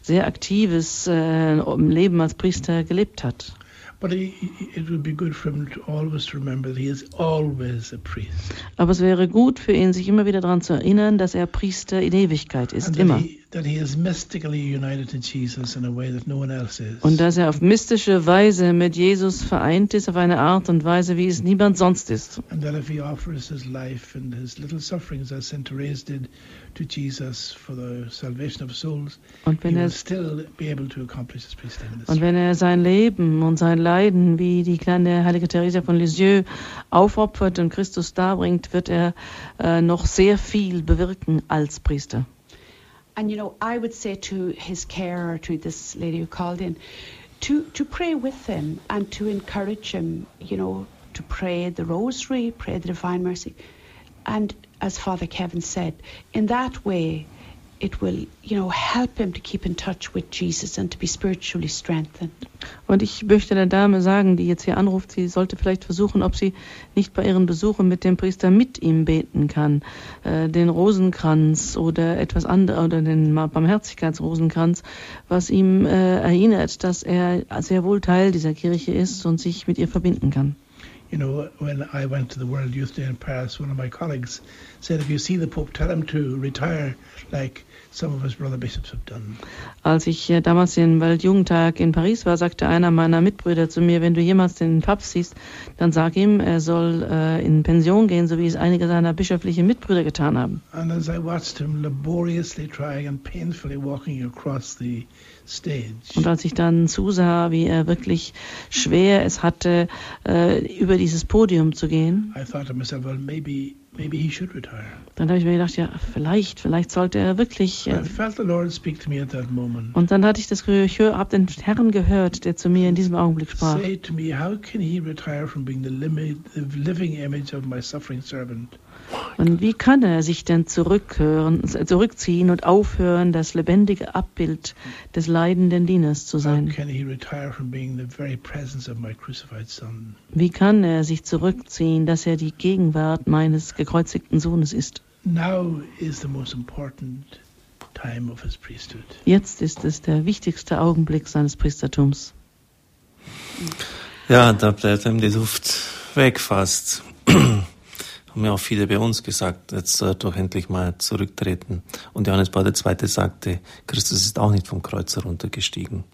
sehr aktives äh, Leben als Priester gelebt hat. But he, he- it would be good for him to always remember that he is always a priest. Aber es wäre gut für ihn, sich immer wieder daran zu erinnern, dass er Priester in Ewigkeit ist, immer. he, that he is mystically united to Jesus in a way that no one else is. Und dass er auf mystische Weise mit Jesus vereint ist, auf eine Art und Weise, wie es niemand sonst ist. and that if he offers his life and his little sufferings, as St. Therese did to Jesus for the salvation of souls, Und he wenn er will still be able to accomplish his priestly Und ministry. wenn er sein Leben und sein Leiden, wie die kleine heilige Theresia von Lisieux, aufopfert und Christus darbringt, wird er äh, noch sehr viel bewirken als Priester. And you know, I would say to his carer, to this lady who called in, to, to pray with him and to encourage him, you know, to pray the rosary, pray the Divine Mercy. And as Father Kevin said, in that way, it will, you know, help him to keep in touch with Jesus and to be spiritually strengthened. Und ich möchte der Dame sagen, die jetzt hier anruft, sie sollte vielleicht versuchen, ob sie nicht bei ihren Besuchen mit dem Priester mit ihm beten kann. Äh, den Rosenkranz oder etwas anderes, oder den Barmherzigkeitsrosenkranz, was ihm äh, erinnert, dass er sehr wohl Teil dieser Kirche ist und sich mit ihr verbinden kann. You know, when I went to the World Youth Day in Paris, one of my colleagues said, if you see the Pope, tell him to retire like some of his brother bishops have done. Als ich äh, damals den Weltjugendtag in Paris war, sagte einer meiner Mitbrüder zu mir, wenn du jemals den Papst siehst, dann sag ihm, er soll äh, in Pension gehen, so wie es einige seiner bischöflichen Mitbrüder getan haben. And as I watched him laboriously trying and painfully walking across the stage, Und als ich dann zusah, wie er wirklich schwer es hatte, äh, über dieses Podium zu gehen, I thought to myself, well, maybe maybe he should retire. dann habe ich mir gedacht, ja, vielleicht, vielleicht sollte er wirklich. Äh, I felt the Lord speak to me at that moment. und dann hatte ich das ich habe den Herrn gehört, der zu mir in diesem Augenblick sprach. Say to me, how can he retire from being the, limit, the living image of my suffering servant? Und wie kann er sich denn zurückhören, zurückziehen und aufhören, das lebendige Abbild des leidenden Dieners zu sein? can he retire from being the very presence of my crucified son? Wie kann er sich zurückziehen, dass er die Gegenwart meines gekreuzigten Sohnes ist? Jetzt ist es der wichtigste Augenblick seines Priestertums. Ja, da bleibt einem die Luft weg fast. Haben ja auch viele bei uns gesagt, jetzt soll er doch endlich mal zurücktreten. Und Johannes Paul II. sagte, Christus ist auch nicht vom Kreuz heruntergestiegen.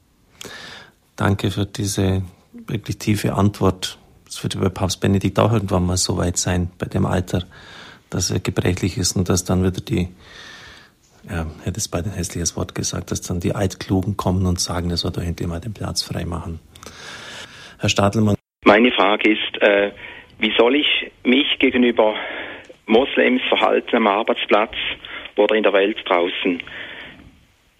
Danke für diese wirklich tiefe Antwort. Es wird über Papst Benedikt auch irgendwann mal so weit sein, bei dem Alter, dass er gebrechlich ist und dass dann wieder die, ja, hätte es bald ein hässliches Wort gesagt, dass dann die Altklugen kommen und sagen, er soll doch endlich mal den Platz frei machen. Herr Stadelmann, Meine Frage ist, äh, wie soll ich mich gegenüber Moslems verhalten am Arbeitsplatz oder in der Welt draußen?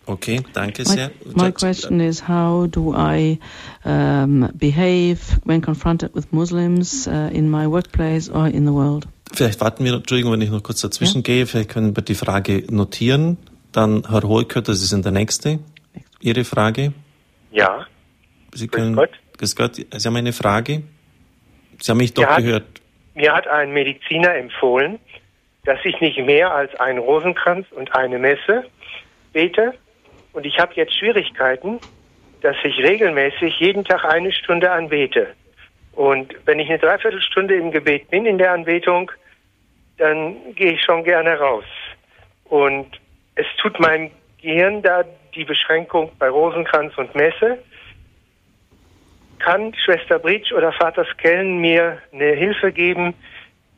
Okay, danke My, sehr. my question is how do I um, behave when confronted with Muslims uh, in my workplace or in the world? Vielleicht warten wir, Entschuldigung, wenn ich noch kurz dazwischen gehe, vielleicht können wir die Frage notieren. Dann Herr Holkert, das ist in der nächste. Ihre Frage. Ja. Sie können. Grüß Gott. Grüß Gott. Sie haben eine Frage? Sie haben mich doch hat, gehört. Mir hat ein Mediziner empfohlen, dass ich nicht mehr als einen Rosenkranz und eine Messe bete. Und ich habe jetzt Schwierigkeiten, dass ich regelmäßig jeden Tag eine Stunde anbete. Und wenn ich eine Dreiviertelstunde im Gebet bin, in der Anbetung, dann gehe ich schon gerne raus. Und es tut meinem Gehirn da die Beschränkung bei Rosenkranz und Messe. Kann Schwester Britsch oder Vater Skellen mir eine Hilfe geben,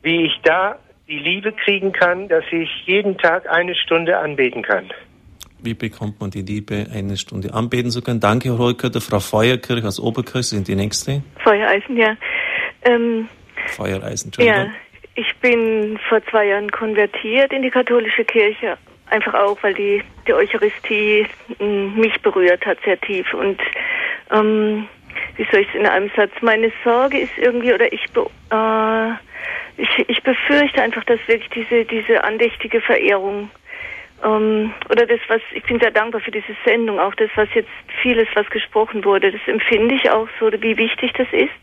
wie ich da die Liebe kriegen kann, dass ich jeden Tag eine Stunde anbeten kann? Wie bekommt man die Liebe, eine Stunde anbeten zu können? Danke, Herr Holkötter. Frau Feuerkirch aus Oberkirch sind die Nächste. Feuereisen, ja. Ähm, Feuereisen, Entschuldigung. Ja, ich bin vor zwei Jahren konvertiert in die katholische Kirche. Einfach auch, weil die, die Eucharistie mich berührt hat, sehr tief. Und ähm, wie soll ich es in einem Satz? Meine Sorge ist irgendwie, oder ich, äh, ich, ich befürchte einfach, dass wirklich diese, diese andächtige Verehrung ähm, oder das, was ich bin sehr dankbar für diese Sendung, auch das, was jetzt vieles, was gesprochen wurde, das empfinde ich auch so, wie wichtig das ist.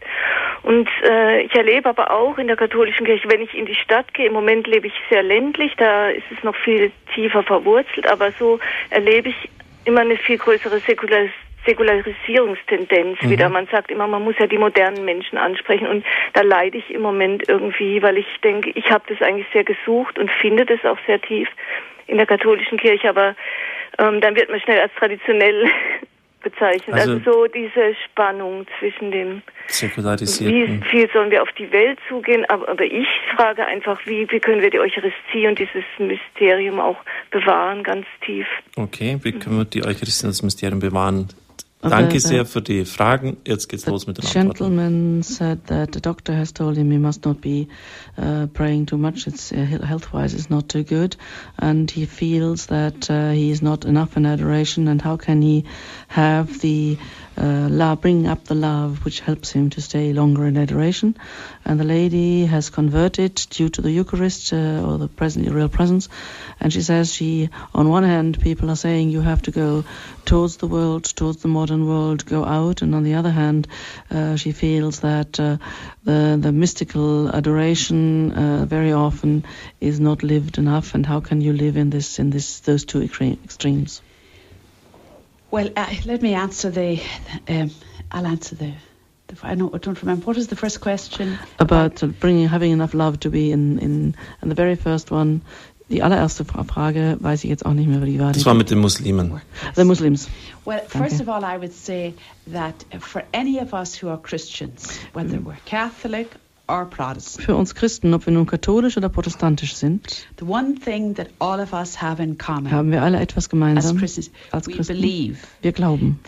Und äh, ich erlebe aber auch in der katholischen Kirche, wenn ich in die Stadt gehe, im Moment lebe ich sehr ländlich, da ist es noch viel tiefer verwurzelt, aber so erlebe ich immer eine viel größere Säkularisierung. Säkularisierungstendenz mhm. wieder. Man sagt immer, man muss ja die modernen Menschen ansprechen und da leide ich im Moment irgendwie, weil ich denke, ich habe das eigentlich sehr gesucht und finde das auch sehr tief in der katholischen Kirche, aber ähm, dann wird man schnell als traditionell bezeichnet. Also, also, so diese Spannung zwischen dem, wie viel sollen wir auf die Welt zugehen, aber, aber ich frage einfach, wie, wie können wir die Eucharistie und dieses Mysterium auch bewahren, ganz tief. Okay, wie können wir die Eucharistie und das Mysterium bewahren? Danke sehr für die Fragen. Jetzt geht's los mit den Antworten. gentleman said that the doctor has told him he must not be uh, praying too much. It's uh, health-wise it's not too good, and he feels that uh, he is not enough in adoration. And how can he have the uh, love, bringing up the love which helps him to stay longer in adoration. And the lady has converted due to the Eucharist uh, or the present, real presence. And she says she, on one hand, people are saying you have to go towards the world, towards the modern world, go out. And on the other hand, uh, she feels that uh, the the mystical adoration uh, very often is not lived enough. And how can you live in this in this those two extremes? Well, uh, let me answer the. Um, I'll answer the. the I, know, I don't remember. What was the first question? About uh, bringing, having enough love to be in, in. And the very first one, die allererste Frage weiß ich jetzt auch nicht mehr, wie die war. Das war mit den Muslimen. The Muslims. Well, first of all, I would say that for any of us who are Christians, whether we're Catholic für uns Christen, ob wir nun katholisch oder protestantisch sind, haben wir alle etwas gemeinsam als Christen. Wir glauben,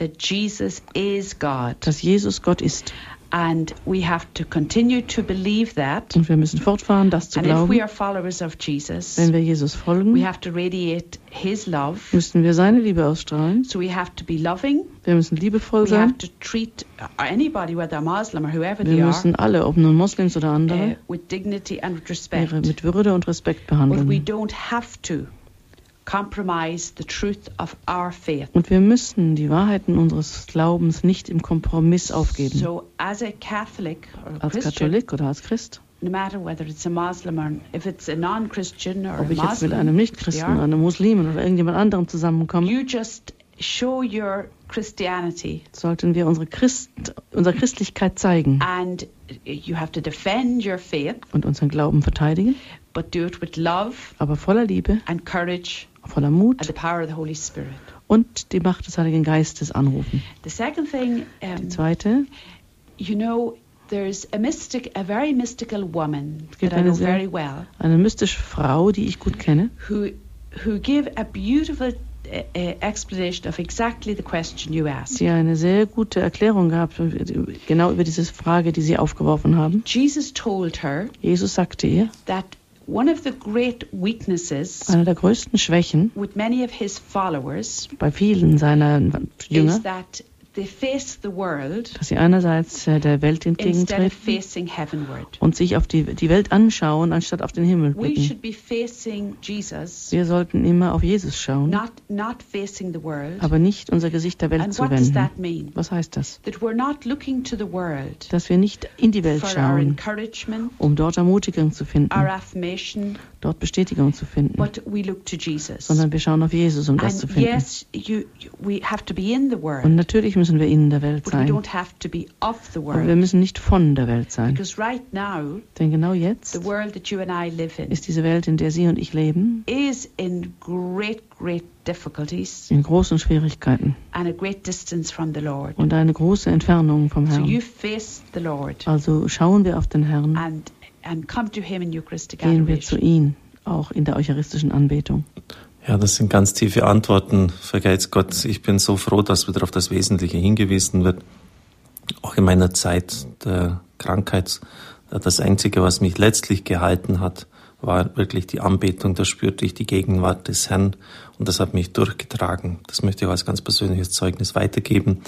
dass Jesus Gott ist. And we have to continue to believe that. Und wir müssen fortfahren, das zu and glauben. If we are followers of Jesus, wenn wir Jesus folgen, we have to radiate his love. müssen wir seine Liebe ausstrahlen. So we have to be loving. Wir müssen liebevoll we sein. Have to treat anybody, whether Muslim or whoever wir müssen alle, ob nun Moslems oder andere, uh, with dignity and respect. mit Würde und Respekt behandeln. Und wir müssen die Wahrheiten unseres Glaubens nicht im Kompromiss aufgeben. So as a Catholic or a als Katholik oder als Christ. No matter whether it's a Muslim or if it's a non-Christian or Ob ich jetzt mit einem Nichtchristen einem Muslimen oder irgendjemand anderem zusammenkomme. You just show your Christianity. Sollten wir unsere, Christ, unsere Christlichkeit zeigen. And you have to defend your faith. Und unseren Glauben verteidigen. But do it with love. Aber voller Liebe. And courage voller Mut und die Macht des Heiligen Geistes anrufen. The second thing, um, die zweite, you know, there's a mystic, a very mystical woman that I know sehr, very well. Eine mystische Frau, die ich gut kenne. Who, who give a beautiful uh, uh, explanation of exactly the question you asked. Die eine sehr gute Erklärung gehabt, genau über diese Frage, die Sie aufgeworfen haben. Jesus told her. Jesus sagte ihr. That One of the great weaknesses Eine der größten Schwächen with many of his followers bei vielen seiner Jünger is that they face the world dass sie einerseits äh, der Welt entgegentreten und sich auf die, die Welt anschauen, anstatt auf den Himmel We blicken. should be facing Jesus, Wir sollten immer auf Jesus schauen, not not facing the world. aber nicht unser Gesicht der Welt zu what does wenden. that mean? Was heißt das? That we're not looking to the world Dass wir nicht in die Welt for our schauen, encouragement, um dort Ermutigung zu finden, our affirmation, dort Bestätigung zu finden, but we look to Jesus. sondern wir schauen auf Jesus, um das zu finden. yes, you, you, we have to be in the Und natürlich müssen wir in der Welt sein, don't have to be of the aber wir müssen nicht von der Welt sein. Because right now, Denn genau jetzt the world that you and I live in ist diese Welt, in der Sie und ich leben, is in great, great difficulties in großen Schwierigkeiten and a great distance from the Lord. und eine große Entfernung vom So you Herrn. face the Lord Also schauen wir auf den Herrn, and and come to Him in Eucharistic gehen wir zu ihm, auch in der eucharistischen Anbetung. Ja, das sind ganz tiefe Antworten. Vergelt's Gott. Ich bin so froh, dass wieder auf das Wesentliche hingewiesen wird. Auch in meiner Zeit der Krankheit. Das Einzige, was mich letztlich gehalten hat, war wirklich die Anbetung. Da spürte ich die Gegenwart des Herrn und das hat mich durchgetragen. Das möchte ich als ganz persönliches Zeugnis weitergeben.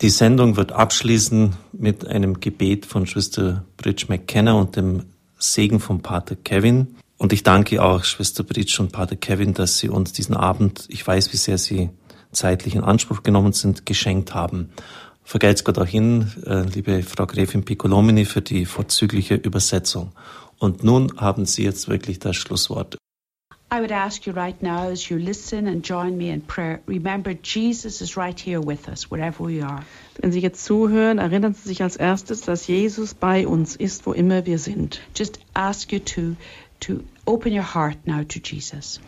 Die Sendung wird abschließen mit einem Gebet von Schwester Bridge McKenna und dem Segen von Pater Kevin. Und ich danke auch Schwester Bridge und Pater Kevin, dass sie uns diesen Abend, ich weiß, wie sehr sie zeitlich in Anspruch genommen sind, geschenkt haben. Vergelt's Gott auch Ihnen, äh, liebe Frau Gräfin Piccolomini, für die vorzügliche Übersetzung. Und nun haben Sie jetzt wirklich das Schlusswort. I would ask you right now as you listen and join me in prayer, remember Jesus is right here with us, wherever we are. Wenn Sie jetzt zuhören, erinnern Sie sich als erstes, dass Jesus bei uns ist, wo immer wir sind. Just ask you to to open your heart now to Jesus.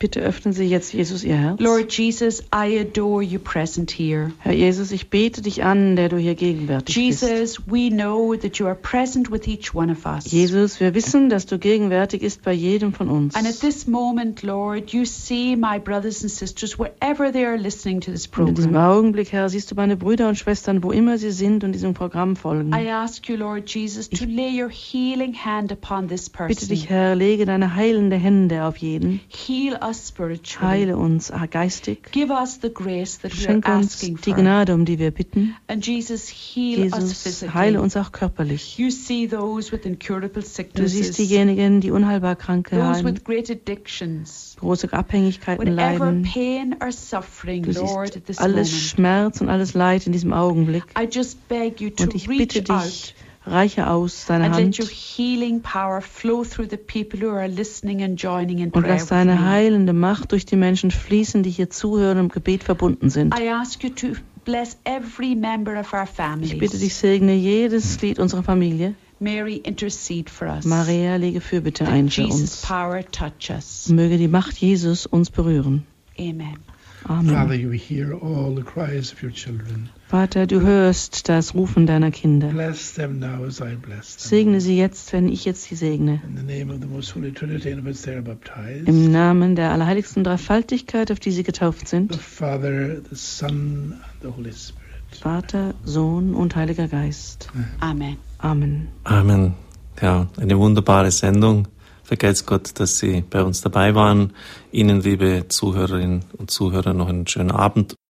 Bitte öffnen Sie jetzt Jesus Ihr Herz. Lord Jesus, I adore you present here. Herr Jesus, ich bete dich an, der du hier gegenwärtig bist. Jesus, we know that you are present with each one of us. Jesus, wir wissen, dass du gegenwärtig ist bei jedem von uns. And at this moment, Lord, you see my brothers and sisters wherever they are listening to this Und in diesem program. Augenblick, Herr, siehst du meine Brüder und Schwestern, wo immer sie sind und diesem Programm folgen. I ask you, Lord Jesus, to lay your healing hand upon this Bitte person. dich, Herr, lege deine heilende Hände auf jeden. Heal. Heile uns geistig. Give us the grace that we are Schenke uns die. Gnade, um die wir bitten. And Jesus, heile uns auch körperlich. You see those with incurable Du siehst diejenigen, die unheilbar Kranke haben, große Abhängigkeiten leiden. pain or suffering, Du Lord, siehst alles. Schmerz und alles Leid in diesem Augenblick. I just beg you to Und ich bitte reach out dich, reiche aus deine and let your Hand healing power flow through the people who are listening and joining in und lass deine heilende Macht durch die Menschen fließen, die hier zuhören und im Gebet verbunden sind. I ask you to bless every member of our Ich bitte dich, segne jedes Glied unserer Familie. Mary, intercede for us. Maria, lege Fürbitte ein für Jesus' uns. power touch us. Möge die Macht Jesus uns berühren. Amen. Father, Amen. you hear all the cries of your children. Vater, du hörst das Rufen deiner Kinder. Bless them now as I bless them. Segne sie jetzt, wenn ich jetzt sie segne. In the name of the most holy Trinity in which they are baptized. Im Namen der allerheiligsten Dreifaltigkeit, auf die sie getauft the sind. Father, the Son, and the Holy Spirit. Vater, Sohn und Heiliger Geist. Amen. Amen. Amen. Ja, eine wunderbare Sendung. Vergelt's Gott, dass Sie bei uns dabei waren. Ihnen, liebe Zuhörerinnen und Zuhörer, noch einen schönen Abend